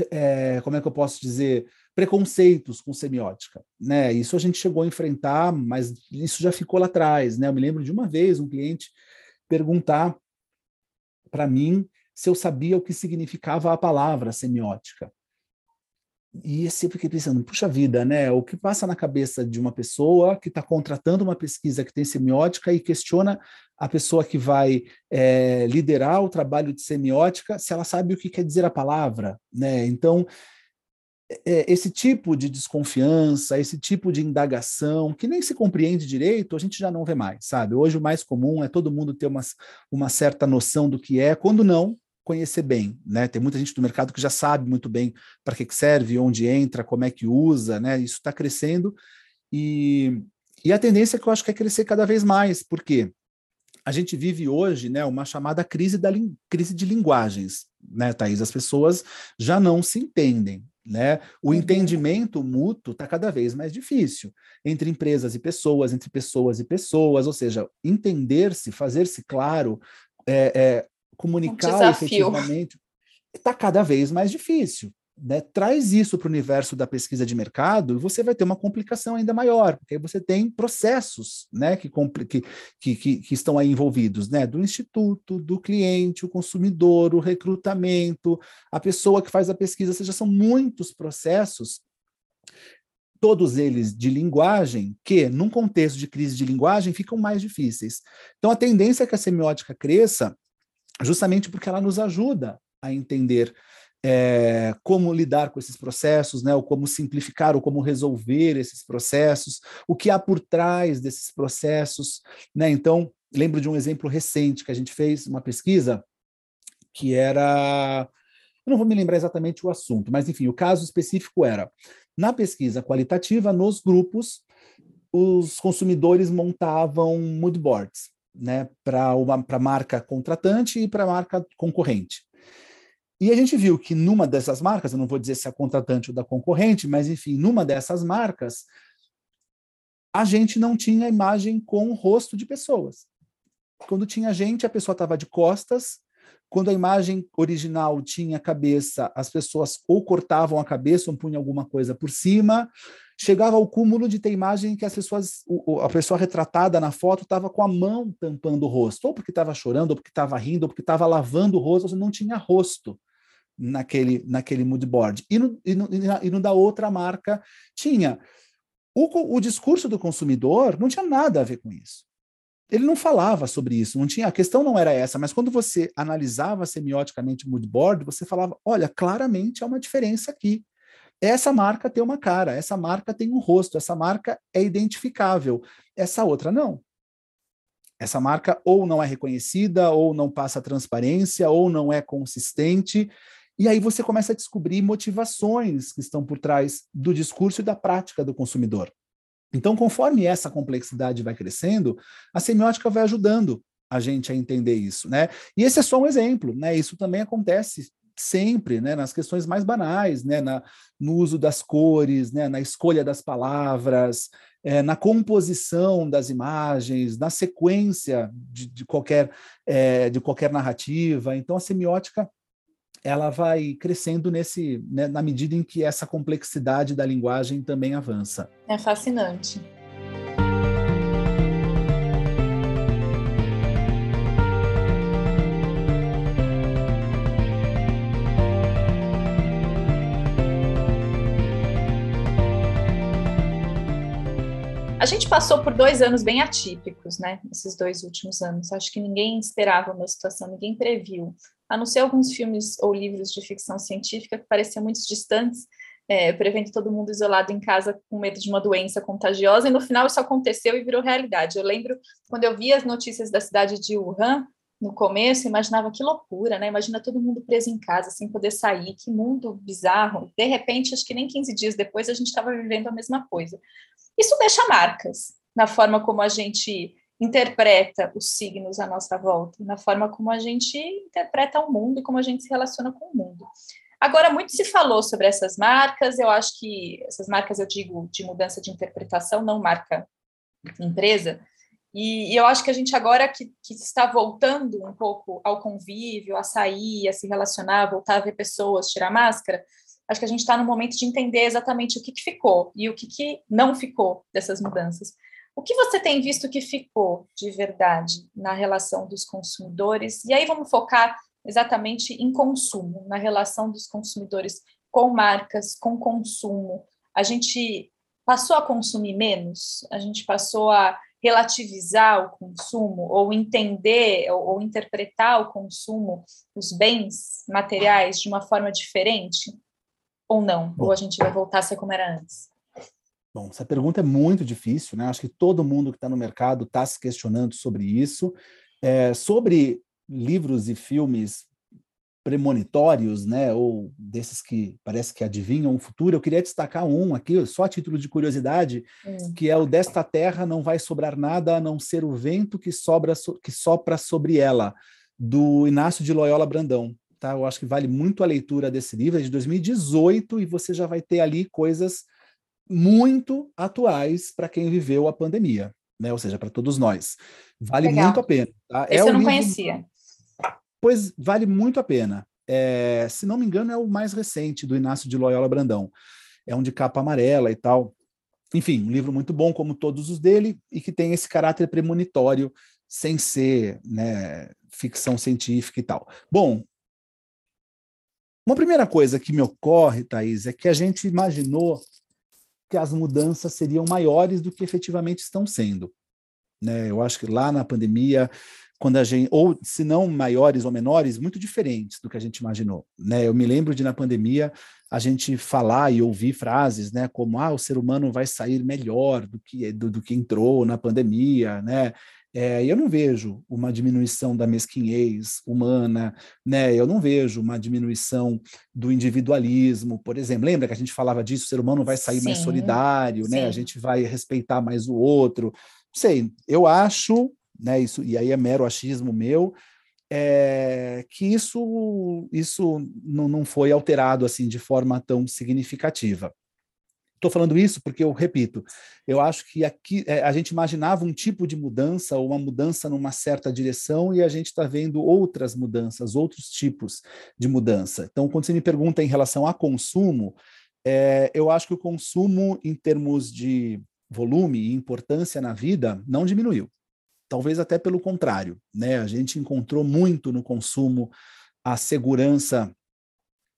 é, como é que eu posso dizer, preconceitos com semiótica, né? Isso a gente chegou a enfrentar, mas isso já ficou lá atrás, né? Eu me lembro de uma vez um cliente perguntar para mim se eu sabia o que significava a palavra semiótica. E assim eu fiquei pensando, puxa vida, né? O que passa na cabeça de uma pessoa que está contratando uma pesquisa que tem semiótica e questiona a pessoa que vai é, liderar o trabalho de semiótica se ela sabe o que quer dizer a palavra, né? Então, é, esse tipo de desconfiança, esse tipo de indagação, que nem se compreende direito, a gente já não vê mais, sabe? Hoje o mais comum é todo mundo ter uma, uma certa noção do que é, quando não, conhecer bem, né? Tem muita gente do mercado que já sabe muito bem para que serve, onde entra, como é que usa, né? Isso está crescendo e, e a tendência é que eu acho que é crescer cada vez mais, porque a gente vive hoje, né, uma chamada crise da crise de linguagens, né, Thaís? As pessoas já não se entendem, né? O uhum. entendimento mútuo está cada vez mais difícil entre empresas e pessoas, entre pessoas e pessoas, ou seja, entender-se, fazer-se claro, é, é, comunicar um efetivamente está cada vez mais difícil. Né? Traz isso para o universo da pesquisa de mercado e você vai ter uma complicação ainda maior, porque aí você tem processos né, que, que, que, que estão aí envolvidos, né? do instituto, do cliente, o consumidor, o recrutamento, a pessoa que faz a pesquisa, ou seja, são muitos processos todos eles de linguagem, que, num contexto de crise de linguagem, ficam mais difíceis. Então, a tendência é que a semiótica cresça justamente porque ela nos ajuda a entender é, como lidar com esses processos, né, ou como simplificar, ou como resolver esses processos, o que há por trás desses processos. Né? Então, lembro de um exemplo recente que a gente fez, uma pesquisa, que era. Eu não vou me lembrar exatamente o assunto, mas enfim, o caso específico era: na pesquisa qualitativa, nos grupos, os consumidores montavam mood boards né, para a marca contratante e para a marca concorrente. E a gente viu que numa dessas marcas, eu não vou dizer se é a contratante ou da concorrente, mas enfim, numa dessas marcas, a gente não tinha imagem com o rosto de pessoas. Quando tinha gente, a pessoa estava de costas. Quando a imagem original tinha cabeça, as pessoas ou cortavam a cabeça ou punham alguma coisa por cima chegava ao cúmulo de ter imagem que as pessoas, a pessoa retratada na foto estava com a mão tampando o rosto, ou porque estava chorando, ou porque estava rindo, ou porque estava lavando o rosto, ou não tinha rosto naquele, naquele mood board. E no, e, no, e no da outra marca tinha. O, o discurso do consumidor não tinha nada a ver com isso. Ele não falava sobre isso, não tinha. A questão não era essa, mas quando você analisava semioticamente o mood board, você falava: olha, claramente há uma diferença aqui. Essa marca tem uma cara, essa marca tem um rosto, essa marca é identificável, essa outra não. Essa marca ou não é reconhecida, ou não passa transparência, ou não é consistente. E aí você começa a descobrir motivações que estão por trás do discurso e da prática do consumidor. Então, conforme essa complexidade vai crescendo, a semiótica vai ajudando a gente a entender isso, né? E esse é só um exemplo, né? Isso também acontece sempre, né, nas questões mais banais, né, na, no uso das cores, né, na escolha das palavras, é, na composição das imagens, na sequência de, de qualquer, é, de qualquer narrativa. Então, a semiótica ela vai crescendo nesse, né, na medida em que essa complexidade da linguagem também avança. É fascinante. A gente passou por dois anos bem atípicos, né? Esses dois últimos anos. Acho que ninguém esperava uma situação, ninguém previu. A não ser alguns filmes ou livros de ficção científica que pareciam muito distantes, é, prevendo todo mundo isolado em casa com medo de uma doença contagiosa, e no final isso aconteceu e virou realidade. Eu lembro quando eu vi as notícias da cidade de Wuhan, no começo, imaginava que loucura, né? Imagina todo mundo preso em casa, sem poder sair, que mundo bizarro. De repente, acho que nem 15 dias depois a gente estava vivendo a mesma coisa. Isso deixa marcas na forma como a gente interpreta os signos à nossa volta, na forma como a gente interpreta o mundo e como a gente se relaciona com o mundo. Agora, muito se falou sobre essas marcas, eu acho que essas marcas, eu digo, de mudança de interpretação, não marca empresa, e, e eu acho que a gente agora que, que está voltando um pouco ao convívio, a sair, a se relacionar, voltar a ver pessoas, tirar máscara, acho que a gente está no momento de entender exatamente o que, que ficou e o que, que não ficou dessas mudanças. O que você tem visto que ficou de verdade na relação dos consumidores? E aí vamos focar exatamente em consumo, na relação dos consumidores com marcas, com consumo. A gente passou a consumir menos, a gente passou a relativizar o consumo ou entender ou, ou interpretar o consumo, os bens materiais de uma forma diferente? Ou não? Ou a gente vai voltar a ser como era antes? Bom, essa pergunta é muito difícil, né? Acho que todo mundo que está no mercado está se questionando sobre isso. É, sobre livros e filmes premonitórios, né, ou desses que parece que adivinham o futuro, eu queria destacar um aqui, só a título de curiosidade, hum. que é o Desta Terra não vai sobrar nada a não ser o vento que, sobra, que sopra sobre ela, do Inácio de Loyola Brandão. Tá? Eu acho que vale muito a leitura desse livro, é de 2018, e você já vai ter ali coisas muito atuais para quem viveu a pandemia, né? ou seja, para todos nós. Vale Legal. muito a pena. Tá? Esse é eu não livro... conhecia. Pois vale muito a pena. É, se não me engano, é o mais recente do Inácio de Loyola Brandão. É um de capa amarela e tal. Enfim, um livro muito bom, como todos os dele, e que tem esse caráter premonitório, sem ser né, ficção científica e tal. Bom, uma primeira coisa que me ocorre, Thaís, é que a gente imaginou que as mudanças seriam maiores do que efetivamente estão sendo. Né? Eu acho que lá na pandemia, quando a gente, ou se não maiores ou menores, muito diferentes do que a gente imaginou. Né? Eu me lembro de na pandemia a gente falar e ouvir frases, né, como ah, o ser humano vai sair melhor do que do, do que entrou na pandemia, né? É, eu não vejo uma diminuição da mesquinhez humana, né? Eu não vejo uma diminuição do individualismo, por exemplo. Lembra que a gente falava disso? O ser humano vai sair sim, mais solidário, sim. né? A gente vai respeitar mais o outro. Sei, eu acho, né? Isso e aí é mero achismo meu, é, que isso isso não, não foi alterado assim de forma tão significativa. Estou falando isso porque eu repito, eu acho que aqui é, a gente imaginava um tipo de mudança ou uma mudança numa certa direção e a gente está vendo outras mudanças, outros tipos de mudança. Então, quando você me pergunta em relação a consumo, é, eu acho que o consumo em termos de volume e importância na vida não diminuiu. Talvez até pelo contrário, né? A gente encontrou muito no consumo a segurança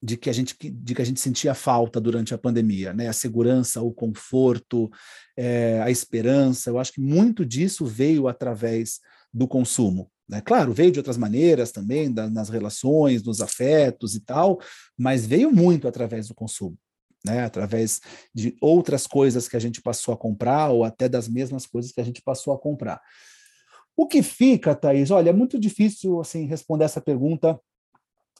de que a gente de que a gente sentia falta durante a pandemia, né? A segurança, o conforto, é, a esperança. Eu acho que muito disso veio através do consumo. Né? Claro, veio de outras maneiras também, da, nas relações, nos afetos e tal, mas veio muito através do consumo. Né, através de outras coisas que a gente passou a comprar, ou até das mesmas coisas que a gente passou a comprar. O que fica, Thaís? Olha, é muito difícil assim responder essa pergunta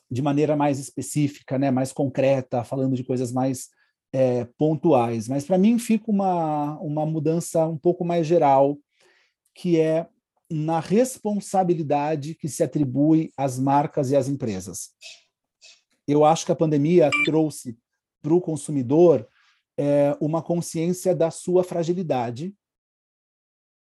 de maneira mais específica, né, mais concreta, falando de coisas mais é, pontuais. Mas para mim fica uma, uma mudança um pouco mais geral, que é na responsabilidade que se atribui às marcas e às empresas. Eu acho que a pandemia trouxe para o consumidor é, uma consciência da sua fragilidade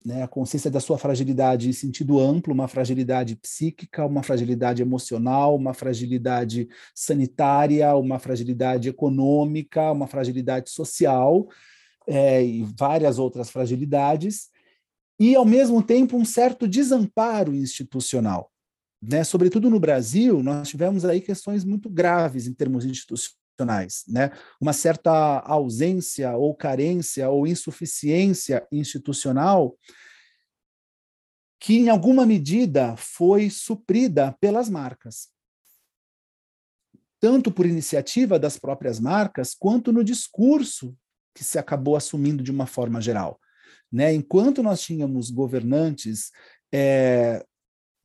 né, a consciência da sua fragilidade em sentido amplo, uma fragilidade psíquica, uma fragilidade emocional, uma fragilidade sanitária, uma fragilidade econômica, uma fragilidade social é, e várias outras fragilidades, e ao mesmo tempo um certo desamparo institucional. Né? Sobretudo no Brasil, nós tivemos aí questões muito graves em termos institucionais né? Uma certa ausência ou carência ou insuficiência institucional que em alguma medida foi suprida pelas marcas. Tanto por iniciativa das próprias marcas, quanto no discurso que se acabou assumindo de uma forma geral. Né? Enquanto nós tínhamos governantes é,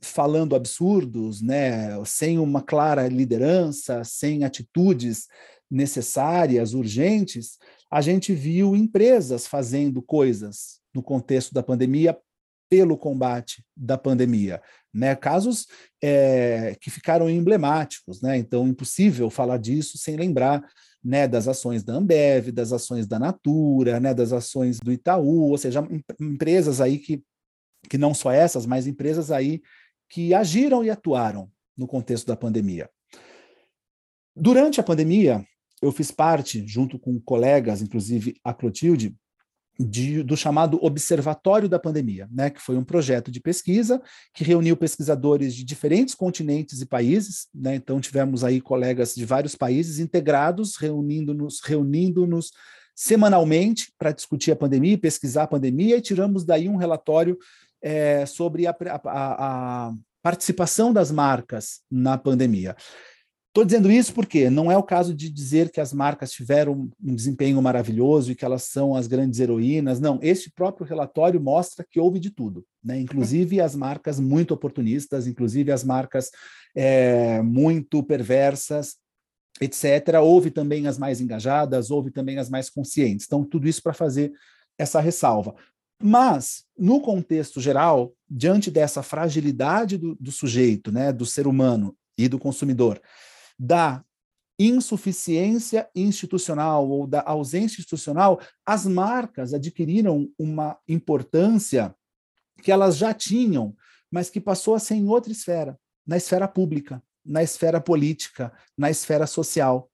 falando absurdos, né, sem uma clara liderança, sem atitudes necessárias, urgentes, a gente viu empresas fazendo coisas no contexto da pandemia pelo combate da pandemia, né? Casos é, que ficaram emblemáticos, né? Então, impossível falar disso sem lembrar, né? Das ações da Ambev, das ações da Natura, né? Das ações do Itaú, ou seja, empresas aí que que não só essas, mas empresas aí que agiram e atuaram no contexto da pandemia. Durante a pandemia, eu fiz parte, junto com colegas, inclusive a Clotilde, de, do chamado Observatório da Pandemia, né, que foi um projeto de pesquisa que reuniu pesquisadores de diferentes continentes e países. Né, então, tivemos aí colegas de vários países integrados, reunindo-nos reunindo-nos semanalmente para discutir a pandemia pesquisar a pandemia, e tiramos daí um relatório é, sobre a, a, a participação das marcas na pandemia. Estou dizendo isso porque não é o caso de dizer que as marcas tiveram um desempenho maravilhoso e que elas são as grandes heroínas. Não, este próprio relatório mostra que houve de tudo, né? Inclusive as marcas muito oportunistas, inclusive as marcas é, muito perversas, etc. Houve também as mais engajadas, houve também as mais conscientes. Então, tudo isso para fazer essa ressalva. Mas, no contexto geral, diante dessa fragilidade do, do sujeito, né, do ser humano e do consumidor, da insuficiência institucional ou da ausência institucional, as marcas adquiriram uma importância que elas já tinham, mas que passou a ser em outra esfera, na esfera pública, na esfera política, na esfera social.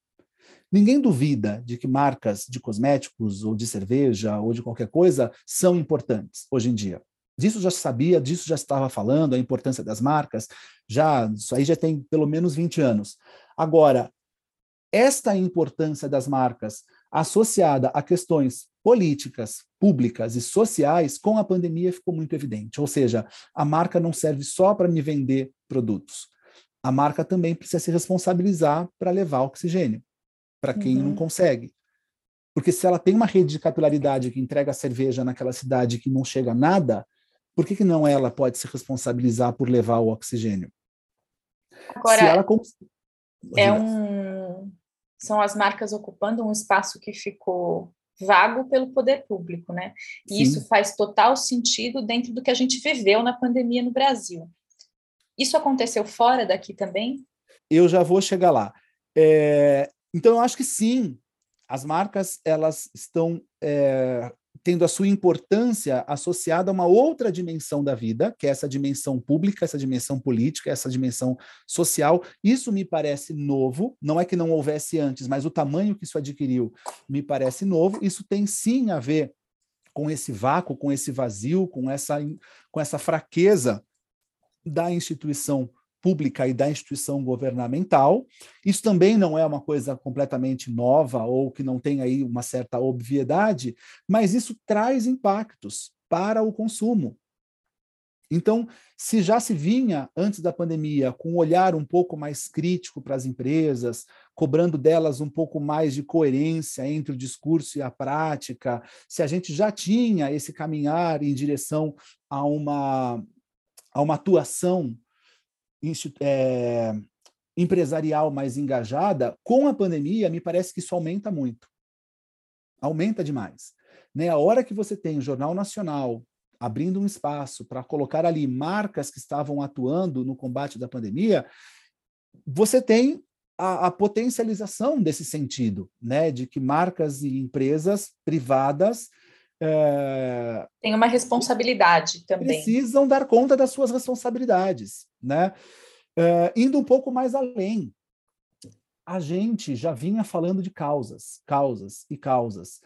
Ninguém duvida de que marcas de cosméticos ou de cerveja ou de qualquer coisa são importantes hoje em dia. Disso já sabia, disso já estava falando, a importância das marcas, já isso aí já tem pelo menos 20 anos. Agora, esta importância das marcas associada a questões políticas, públicas e sociais, com a pandemia ficou muito evidente. Ou seja, a marca não serve só para me vender produtos. A marca também precisa se responsabilizar para levar oxigênio para quem uhum. não consegue. Porque se ela tem uma rede de capilaridade que entrega cerveja naquela cidade que não chega a nada, por que, que não ela pode se responsabilizar por levar o oxigênio? Agora, se ela cons... é um são as marcas ocupando um espaço que ficou vago pelo poder público, né? E Sim. isso faz total sentido dentro do que a gente viveu na pandemia no Brasil. Isso aconteceu fora daqui também? Eu já vou chegar lá. É, então, eu acho que sim, as marcas elas estão é, tendo a sua importância associada a uma outra dimensão da vida, que é essa dimensão pública, essa dimensão política, essa dimensão social. Isso me parece novo, não é que não houvesse antes, mas o tamanho que isso adquiriu me parece novo. Isso tem sim a ver com esse vácuo, com esse vazio, com essa, com essa fraqueza da instituição pública e da instituição governamental. Isso também não é uma coisa completamente nova ou que não tem aí uma certa obviedade, mas isso traz impactos para o consumo. Então, se já se vinha antes da pandemia com um olhar um pouco mais crítico para as empresas, cobrando delas um pouco mais de coerência entre o discurso e a prática, se a gente já tinha esse caminhar em direção a uma, a uma atuação é, empresarial mais engajada, com a pandemia, me parece que isso aumenta muito. Aumenta demais. Né? A hora que você tem o Jornal Nacional abrindo um espaço para colocar ali marcas que estavam atuando no combate da pandemia, você tem a, a, potencialização desse sentido, né, de que marcas e empresas privadas é, tem uma responsabilidade também. Precisam dar conta das suas responsabilidades, né? É, indo um pouco mais além, a gente já vinha falando de causas, causas e causas,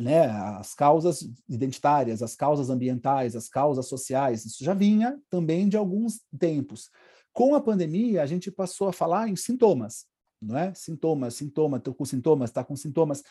né? As causas identitárias, as causas ambientais, as causas sociais, isso já vinha também de alguns tempos. Com a pandemia, a gente passou a falar em sintomas, não é? Sintomas, sintoma, estou com sintomas, está com sintomas.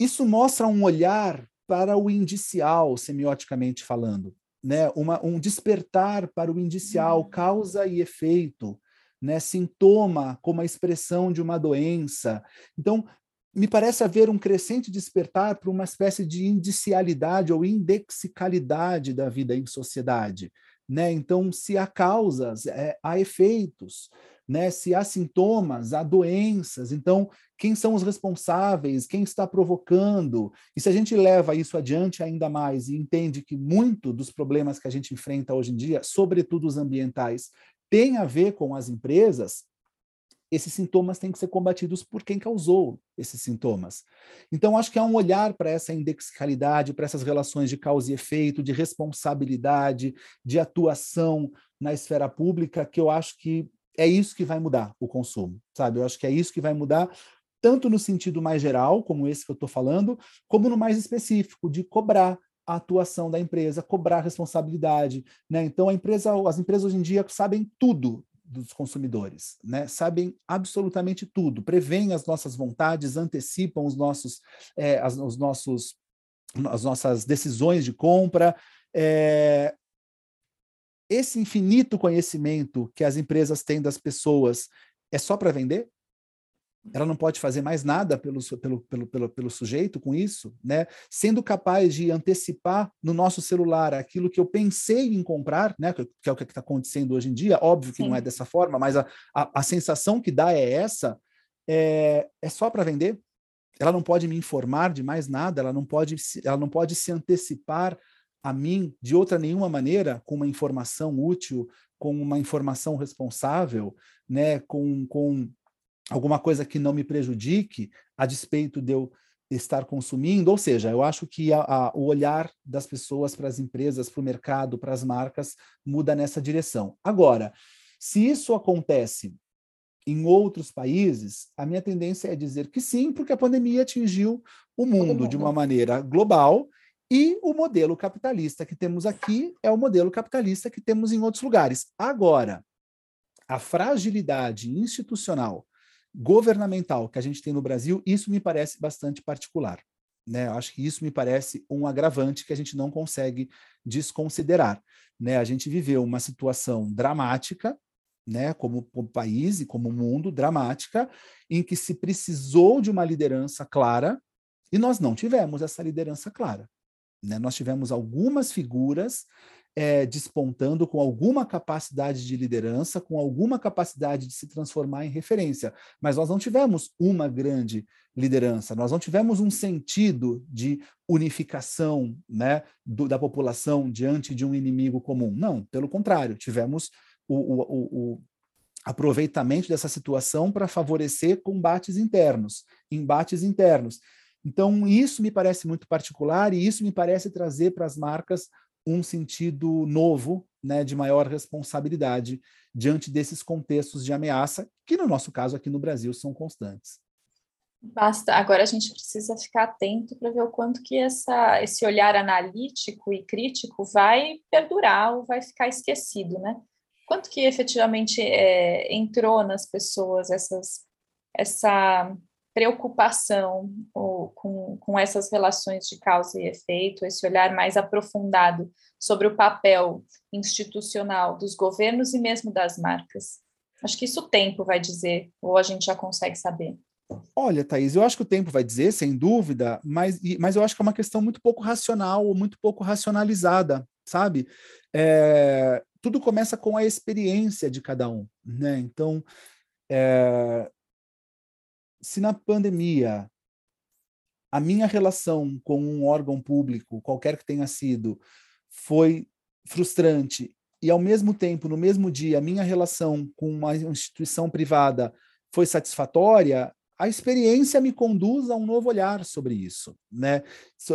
Isso mostra um olhar para o indicial, semioticamente falando, né? Uma, um despertar para o indicial, uhum. causa e efeito, né? Sintoma como a expressão de uma doença. Então, me parece haver um crescente despertar para uma espécie de indicialidade ou indexicalidade da vida em sociedade. Né? Então, se há causas, é, há efeitos, né? se há sintomas, há doenças. Então, quem são os responsáveis? Quem está provocando? E se a gente leva isso adiante ainda mais e entende que muito dos problemas que a gente enfrenta hoje em dia, sobretudo os ambientais, tem a ver com as empresas, esses sintomas têm que ser combatidos por quem causou esses sintomas. Então, acho que há um olhar para essa indexicalidade, para essas relações de causa e efeito, de responsabilidade, de atuação na esfera pública, que eu acho que é isso que vai mudar o consumo, sabe? Eu acho que é isso que vai mudar, tanto no sentido mais geral, como esse que eu estou falando, como no mais específico, de cobrar a atuação da empresa, cobrar responsabilidade, né? Então a empresa, as empresas hoje em dia sabem tudo dos consumidores, né? Sabem absolutamente tudo, preveem as nossas vontades, antecipam os nossos, é, as, os nossos, as nossas decisões de compra. É... Esse infinito conhecimento que as empresas têm das pessoas é só para vender? ela não pode fazer mais nada pelo, pelo, pelo, pelo, pelo sujeito com isso, né? Sendo capaz de antecipar no nosso celular aquilo que eu pensei em comprar, né? Que, é o que está acontecendo hoje em dia. Óbvio que Sim. não é dessa forma, mas a, a, a, sensação que dá é essa. É, é só para vender. Ela não pode me informar de mais nada. Ela não pode, ela não pode se antecipar a mim de outra nenhuma maneira, com uma informação útil, com uma informação responsável, né? Com, com alguma coisa que não me prejudique a despeito de eu estar consumindo, ou seja, eu acho que a, a, o olhar das pessoas para as empresas, para o mercado, para as marcas muda nessa direção. Agora, se isso acontece em outros países, a minha tendência é dizer que sim, porque a pandemia atingiu o mundo de uma maneira global e o modelo capitalista que temos aqui é o modelo capitalista que temos em outros lugares. Agora, a fragilidade institucional governamental que a gente tem no Brasil, isso me parece bastante particular. Né? Acho que isso me parece um agravante que a gente não consegue desconsiderar. Né? A gente viveu uma situação dramática, né, como, como país e como mundo, dramática, em que se precisou de uma liderança clara e nós não tivemos essa liderança clara. Né? Nós tivemos algumas figuras é, despontando com alguma capacidade de liderança, com alguma capacidade de se transformar em referência. Mas nós não tivemos uma grande liderança, nós não tivemos um sentido de unificação né, do, da população diante de um inimigo comum. Não, pelo contrário, tivemos o, o, o aproveitamento dessa situação para favorecer combates internos, embates internos. Então, isso me parece muito particular e isso me parece trazer para as marcas um sentido novo, né, de maior responsabilidade diante desses contextos de ameaça, que no nosso caso aqui no Brasil são constantes. Basta. Agora a gente precisa ficar atento para ver o quanto que essa, esse olhar analítico e crítico vai perdurar ou vai ficar esquecido, né? Quanto que efetivamente é, entrou nas pessoas essas, essa preocupação ou, com, com essas relações de causa e efeito, esse olhar mais aprofundado sobre o papel institucional dos governos e mesmo das marcas? Acho que isso o tempo vai dizer, ou a gente já consegue saber. Olha, Thaís, eu acho que o tempo vai dizer, sem dúvida, mas, mas eu acho que é uma questão muito pouco racional, ou muito pouco racionalizada, sabe? É, tudo começa com a experiência de cada um, né? Então, é, se na pandemia a minha relação com um órgão público, qualquer que tenha sido, foi frustrante e ao mesmo tempo, no mesmo dia, a minha relação com uma instituição privada foi satisfatória, a experiência me conduz a um novo olhar sobre isso, né?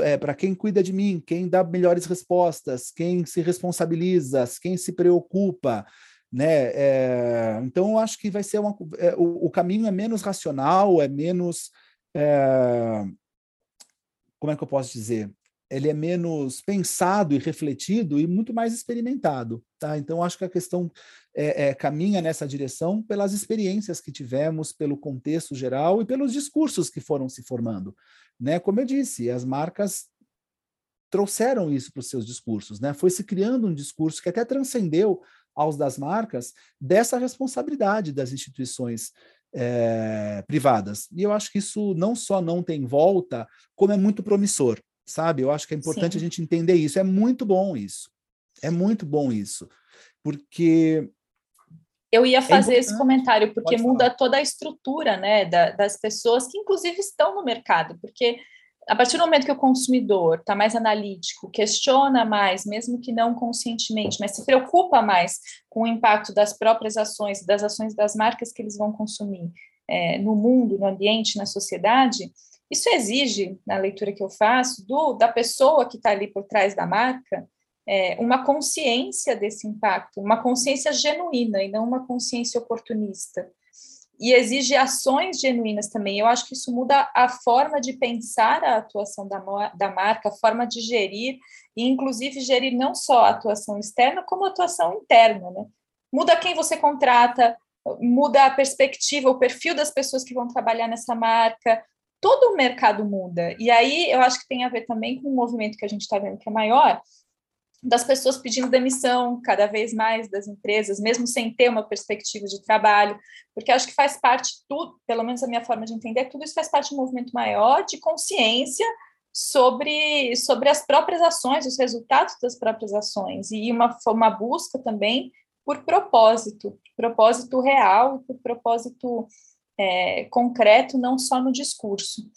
É para quem cuida de mim, quem dá melhores respostas, quem se responsabiliza, quem se preocupa, né? É, então eu acho que vai ser uma, é, o, o, caminho é menos racional, é menos é, como é que eu posso dizer? ele é menos pensado e refletido e muito mais experimentado, tá? Então acho que a questão é, é, caminha nessa direção pelas experiências que tivemos, pelo contexto geral e pelos discursos que foram se formando, né? Como eu disse, as marcas trouxeram isso para os seus discursos, né? Foi se criando um discurso que até transcendeu aos das marcas dessa responsabilidade das instituições é, privadas. E eu acho que isso não só não tem volta, como é muito promissor sabe? Eu acho que é importante Sim. a gente entender isso. É muito bom isso. É muito bom isso. Porque. Eu ia é fazer é esse comentário, porque muda toda a estrutura né, da, das pessoas que, inclusive, estão no mercado. Porque a partir do momento que o consumidor está mais analítico, questiona mais, mesmo que não conscientemente, mas se preocupa mais com o impacto das próprias ações, das ações das marcas que eles vão consumir é, no mundo, no ambiente, na sociedade, isso exige, na leitura que eu faço, do, da pessoa que está ali por trás da marca, é, uma consciência desse impacto, uma consciência genuína e não uma consciência oportunista. E exige ações genuínas também. Eu acho que isso muda a forma de pensar a atuação da, da marca, a forma de gerir, e inclusive gerir não só a atuação externa, como a atuação interna. Né? Muda quem você contrata, muda a perspectiva, o perfil das pessoas que vão trabalhar nessa marca, todo o mercado muda. E aí eu acho que tem a ver também com o movimento que a gente está vendo que é maior, das pessoas pedindo demissão cada vez mais das empresas, mesmo sem ter uma perspectiva de trabalho, porque acho que faz parte, tudo, pelo menos a minha forma de entender, tudo isso faz parte de um movimento maior de consciência sobre, sobre as próprias ações, os resultados das próprias ações, e uma, uma busca também por propósito, propósito real, por propósito é, concreto, não só no discurso.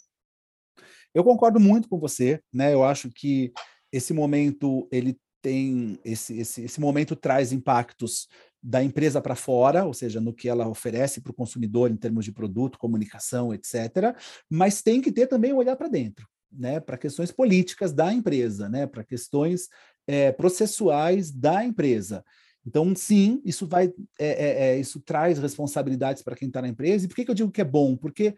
Eu concordo muito com você, né? Eu acho que esse momento ele tem esse, esse, esse momento traz impactos da empresa para fora, ou seja, no que ela oferece para o consumidor em termos de produto, comunicação, etc. Mas tem que ter também o olhar para dentro, né? Para questões políticas da empresa, né? Para questões é, processuais da empresa. Então, sim, isso vai, é, é, é isso traz responsabilidades para quem está na empresa. E por que, que eu digo que é bom? Porque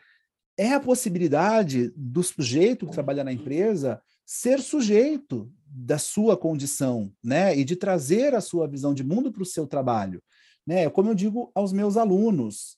é a possibilidade do sujeito que trabalha na empresa ser sujeito da sua condição, né? E de trazer a sua visão de mundo para o seu trabalho, né? Como eu digo aos meus alunos,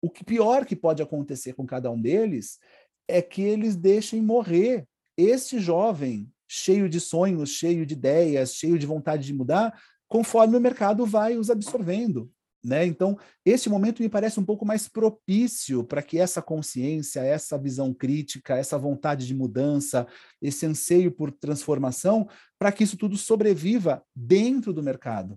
o que pior que pode acontecer com cada um deles é que eles deixem morrer este jovem cheio de sonhos, cheio de ideias, cheio de vontade de mudar, conforme o mercado vai os absorvendo. Né? Então, este momento me parece um pouco mais propício para que essa consciência, essa visão crítica, essa vontade de mudança, esse anseio por transformação, para que isso tudo sobreviva dentro do mercado,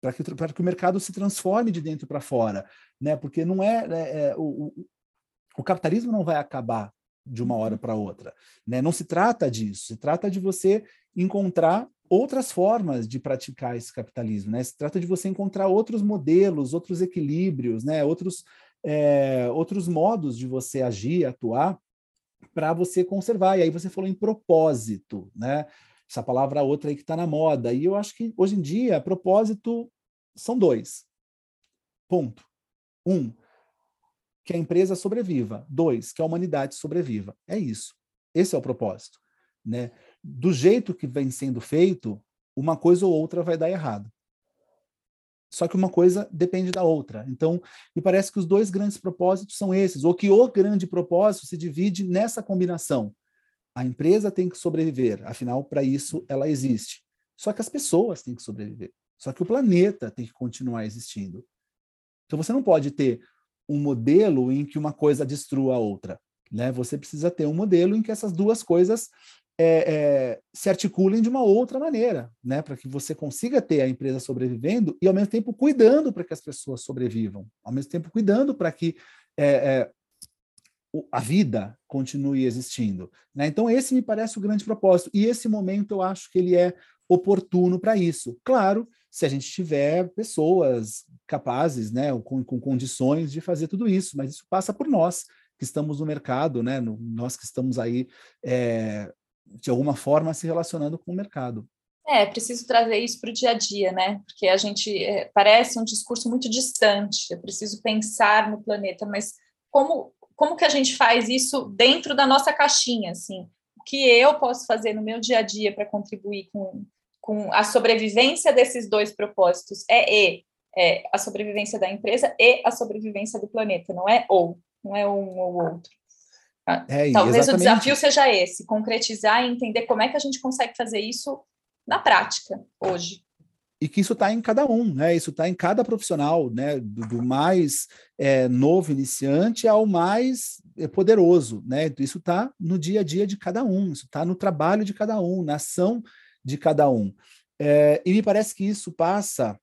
para que, que o mercado se transforme de dentro para fora, né? Porque não é, é, é o, o, o capitalismo não vai acabar de uma hora para outra, né? Não se trata disso, se trata de você encontrar outras formas de praticar esse capitalismo, né? Se trata de você encontrar outros modelos, outros equilíbrios, né? Outros, é, outros modos de você agir, atuar, para você conservar. E aí você falou em propósito, né? Essa palavra outra aí que está na moda. E eu acho que hoje em dia, propósito são dois. Ponto. Um, que a empresa sobreviva. Dois, que a humanidade sobreviva. É isso. Esse é o propósito, né? Do jeito que vem sendo feito, uma coisa ou outra vai dar errado. Só que uma coisa depende da outra. Então, me parece que os dois grandes propósitos são esses, ou que o grande propósito se divide nessa combinação. A empresa tem que sobreviver, afinal, para isso ela existe. Só que as pessoas têm que sobreviver. Só que o planeta tem que continuar existindo. Então, você não pode ter um modelo em que uma coisa destrua a outra. Né? Você precisa ter um modelo em que essas duas coisas é, é, se articulem de uma outra maneira, né? Para que você consiga ter a empresa sobrevivendo e, ao mesmo tempo, cuidando para que as pessoas sobrevivam, ao mesmo tempo, cuidando para que é, é a vida continue existindo. Né? Então, esse me parece o grande propósito. E esse momento eu acho que ele é oportuno para isso. Claro, se a gente tiver pessoas capazes, né, com, com condições de fazer tudo isso, mas isso passa por nós que estamos no mercado, né? No, nós que estamos aí é, de alguma forma se relacionando com o mercado. É, preciso trazer isso para o dia a dia, né? Porque a gente é, parece um discurso muito distante. Eu preciso pensar no planeta, mas como como que a gente faz isso dentro da nossa caixinha, assim? O que eu posso fazer no meu dia a dia para contribuir com, com a sobrevivência desses dois propósitos? É e é a sobrevivência da empresa e a sobrevivência do planeta, não é ou, não é um ou outro. Ah, é, Talvez exatamente. o desafio seja esse, concretizar e entender como é que a gente consegue fazer isso na prática hoje e que isso está em cada um, né? Isso está em cada profissional, né? Do, do mais é, novo iniciante ao mais é, poderoso, né? Isso está no dia a dia de cada um, isso está no trabalho de cada um, na ação de cada um. É, e me parece que isso passa,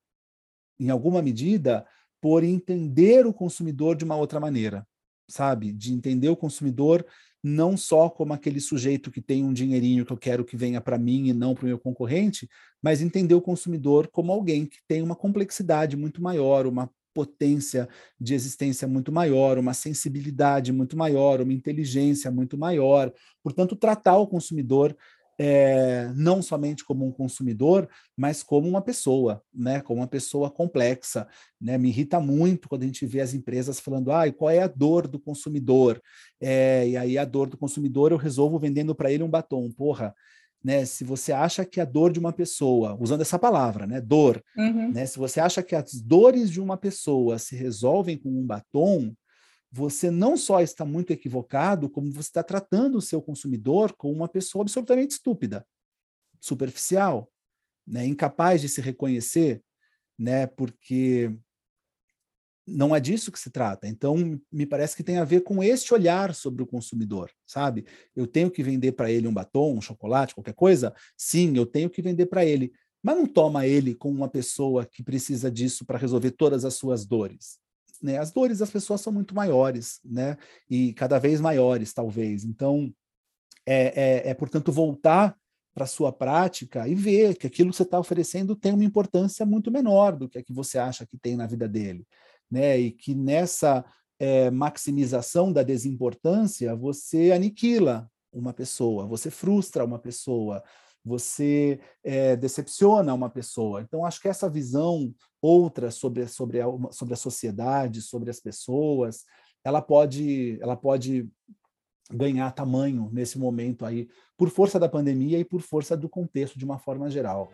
em alguma medida, por entender o consumidor de uma outra maneira, sabe? De entender o consumidor não só como aquele sujeito que tem um dinheirinho que eu quero que venha para mim e não para o meu concorrente, mas entender o consumidor como alguém que tem uma complexidade muito maior, uma potência de existência muito maior, uma sensibilidade muito maior, uma inteligência muito maior. Portanto, tratar o consumidor é, não somente como um consumidor, mas como uma pessoa, né? Como uma pessoa complexa, né? Me irrita muito quando a gente vê as empresas falando, ah, qual é a dor do consumidor? É, e aí a dor do consumidor eu resolvo vendendo para ele um batom, porra. Né, se você acha que a dor de uma pessoa, usando essa palavra, né, dor, uhum. né, se você acha que as dores de uma pessoa se resolvem com um batom, você não só está muito equivocado, como você está tratando o seu consumidor como uma pessoa absolutamente estúpida, superficial, né, incapaz de se reconhecer, né, porque não é disso que se trata. Então, me parece que tem a ver com este olhar sobre o consumidor, sabe? Eu tenho que vender para ele um batom, um chocolate, qualquer coisa? Sim, eu tenho que vender para ele. Mas não toma ele como uma pessoa que precisa disso para resolver todas as suas dores né, as dores das pessoas são muito maiores, né, e cada vez maiores, talvez. Então, é, é, é portanto, voltar para a sua prática e ver que aquilo que você está oferecendo tem uma importância muito menor do que a que você acha que tem na vida dele, né, e que nessa é, maximização da desimportância, você aniquila uma pessoa, você frustra uma pessoa, você é, decepciona uma pessoa. Então, acho que essa visão outra sobre, sobre, a, sobre a sociedade, sobre as pessoas, ela pode, ela pode ganhar tamanho nesse momento aí, por força da pandemia e por força do contexto de uma forma geral.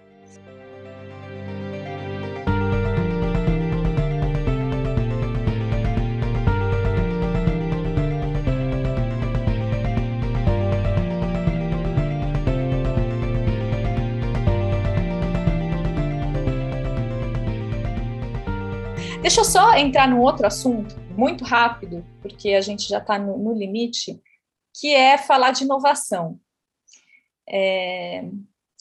Deixa eu só entrar num outro assunto, muito rápido, porque a gente já está no, no, limite, que é falar de inovação. É,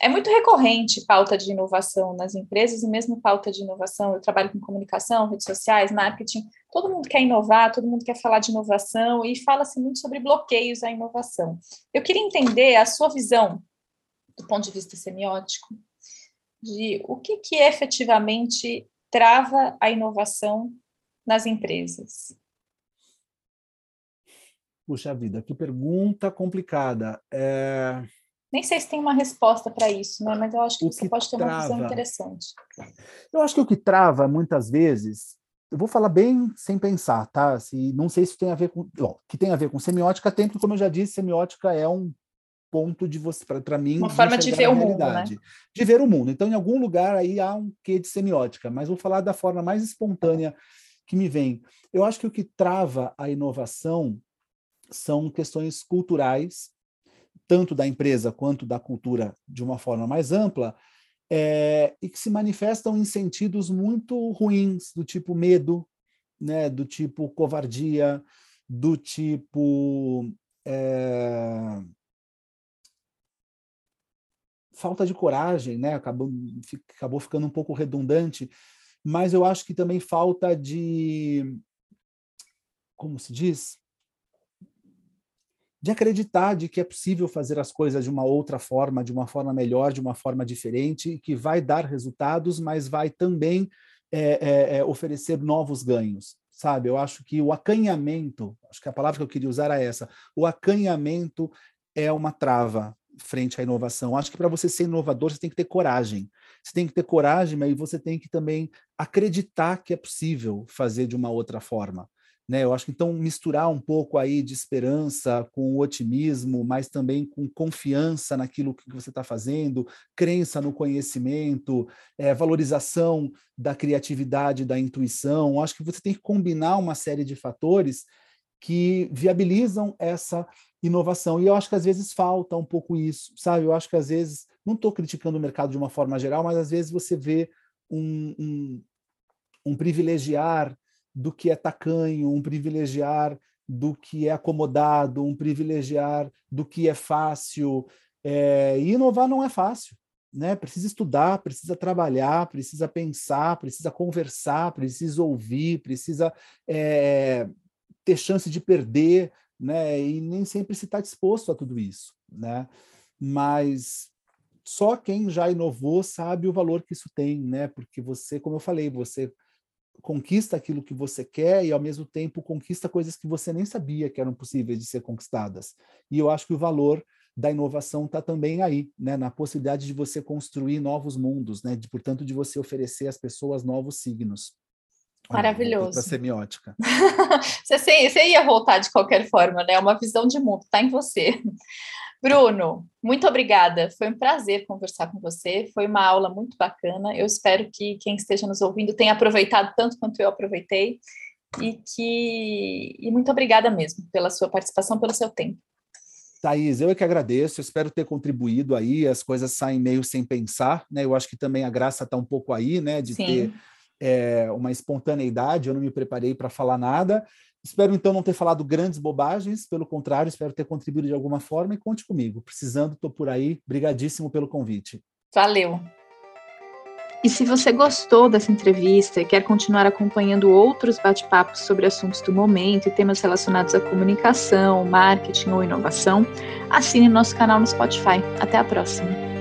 é muito recorrente pauta de inovação nas empresas e mesmo pauta de inovação. Eu trabalho com comunicação, redes sociais, marketing. Todo mundo quer inovar, todo mundo quer falar de inovação e fala-se muito sobre bloqueios à inovação. Eu queria entender a sua visão, do ponto de vista semiótico, de o que, que efetivamente trava a inovação nas empresas? Puxa vida, que pergunta complicada. É... Nem sei se tem uma resposta para isso, né? mas eu acho que, que você pode ter trava... uma visão interessante. Eu acho que o que trava, muitas vezes, eu vou falar bem sem pensar, tá? Se, não sei se tem a ver com. Bom, que tem a ver com semiótica, tem, porque, como eu já disse, semiótica é um ponto de você, para mim, uma forma de ver o mundo, né? de ver o mundo. Então, em algum lugar aí há um quê de semiótica, mas vou falar da forma mais espontânea que me vem. Eu acho que o que trava a inovação são questões culturais, tanto da empresa quanto da cultura de uma forma mais ampla, é, e que se manifestam em sentidos muito ruins, do tipo medo, né, do tipo covardia, do tipo é, falta de coragem, né? Acabou, acabou ficando um pouco redundante, mas eu acho que também falta de, como se diz, de acreditar de que é possível fazer as coisas de uma outra forma, de uma forma melhor, de uma forma diferente, que vai dar resultados, mas vai também é, é, oferecer novos ganhos, sabe? Eu acho que o acanhamento, acho que a palavra que eu queria usar é essa, o acanhamento é uma trava frente à inovação. Acho que para você ser inovador, você tem que ter coragem. Você tem que ter coragem, mas você tem que também acreditar que é possível fazer de uma outra forma. Né? Eu acho que então misturar um pouco aí de esperança com otimismo, mas também com confiança naquilo que você está fazendo, crença no conhecimento, é, valorização da criatividade, da intuição. Eu acho que você tem que combinar uma série de fatores que viabilizam essa inovação. E eu acho que às vezes falta um pouco isso, sabe? Eu acho que às vezes, não estou criticando o mercado de uma forma geral, mas às vezes você vê um, um, um privilegiar do que é tacanho, um privilegiar do que é acomodado, um privilegiar do que é fácil. É, e inovar não é fácil. Né? Precisa estudar, precisa trabalhar, precisa pensar, precisa conversar, precisa ouvir, precisa é, ter chance de perder, né? E nem sempre se está disposto a tudo isso, né? Mas só quem já inovou sabe o valor que isso tem, né? Porque você, como eu falei, você conquista aquilo que você quer e ao mesmo tempo conquista coisas que você nem sabia que eram possíveis de ser conquistadas. E eu acho que o valor da inovação está também aí, né, na possibilidade de você construir novos mundos, né, de, portanto, de você oferecer às pessoas novos signos. Maravilhoso. Para semiótica. <laughs> você, você ia voltar de qualquer forma, né? É uma visão de mundo, está em você. Bruno, muito obrigada. Foi um prazer conversar com você. Foi uma aula muito bacana. Eu espero que quem esteja nos ouvindo tenha aproveitado tanto quanto eu aproveitei. E que e muito obrigada mesmo pela sua participação, pelo seu tempo. Thaís, eu é que agradeço, eu espero ter contribuído aí, as coisas saem meio sem pensar, né? Eu acho que também a graça está um pouco aí, né? De Sim. ter é, uma espontaneidade, eu não me preparei para falar nada, Espero então não ter falado grandes bobagens, pelo contrário, espero ter contribuído de alguma forma e conte comigo. Precisando, estou por aí. Brigadíssimo pelo convite. Valeu. E se você gostou dessa entrevista e quer continuar acompanhando outros bate-papos sobre assuntos do momento e temas relacionados à comunicação, marketing ou inovação, assine nosso canal no Spotify. Até a próxima.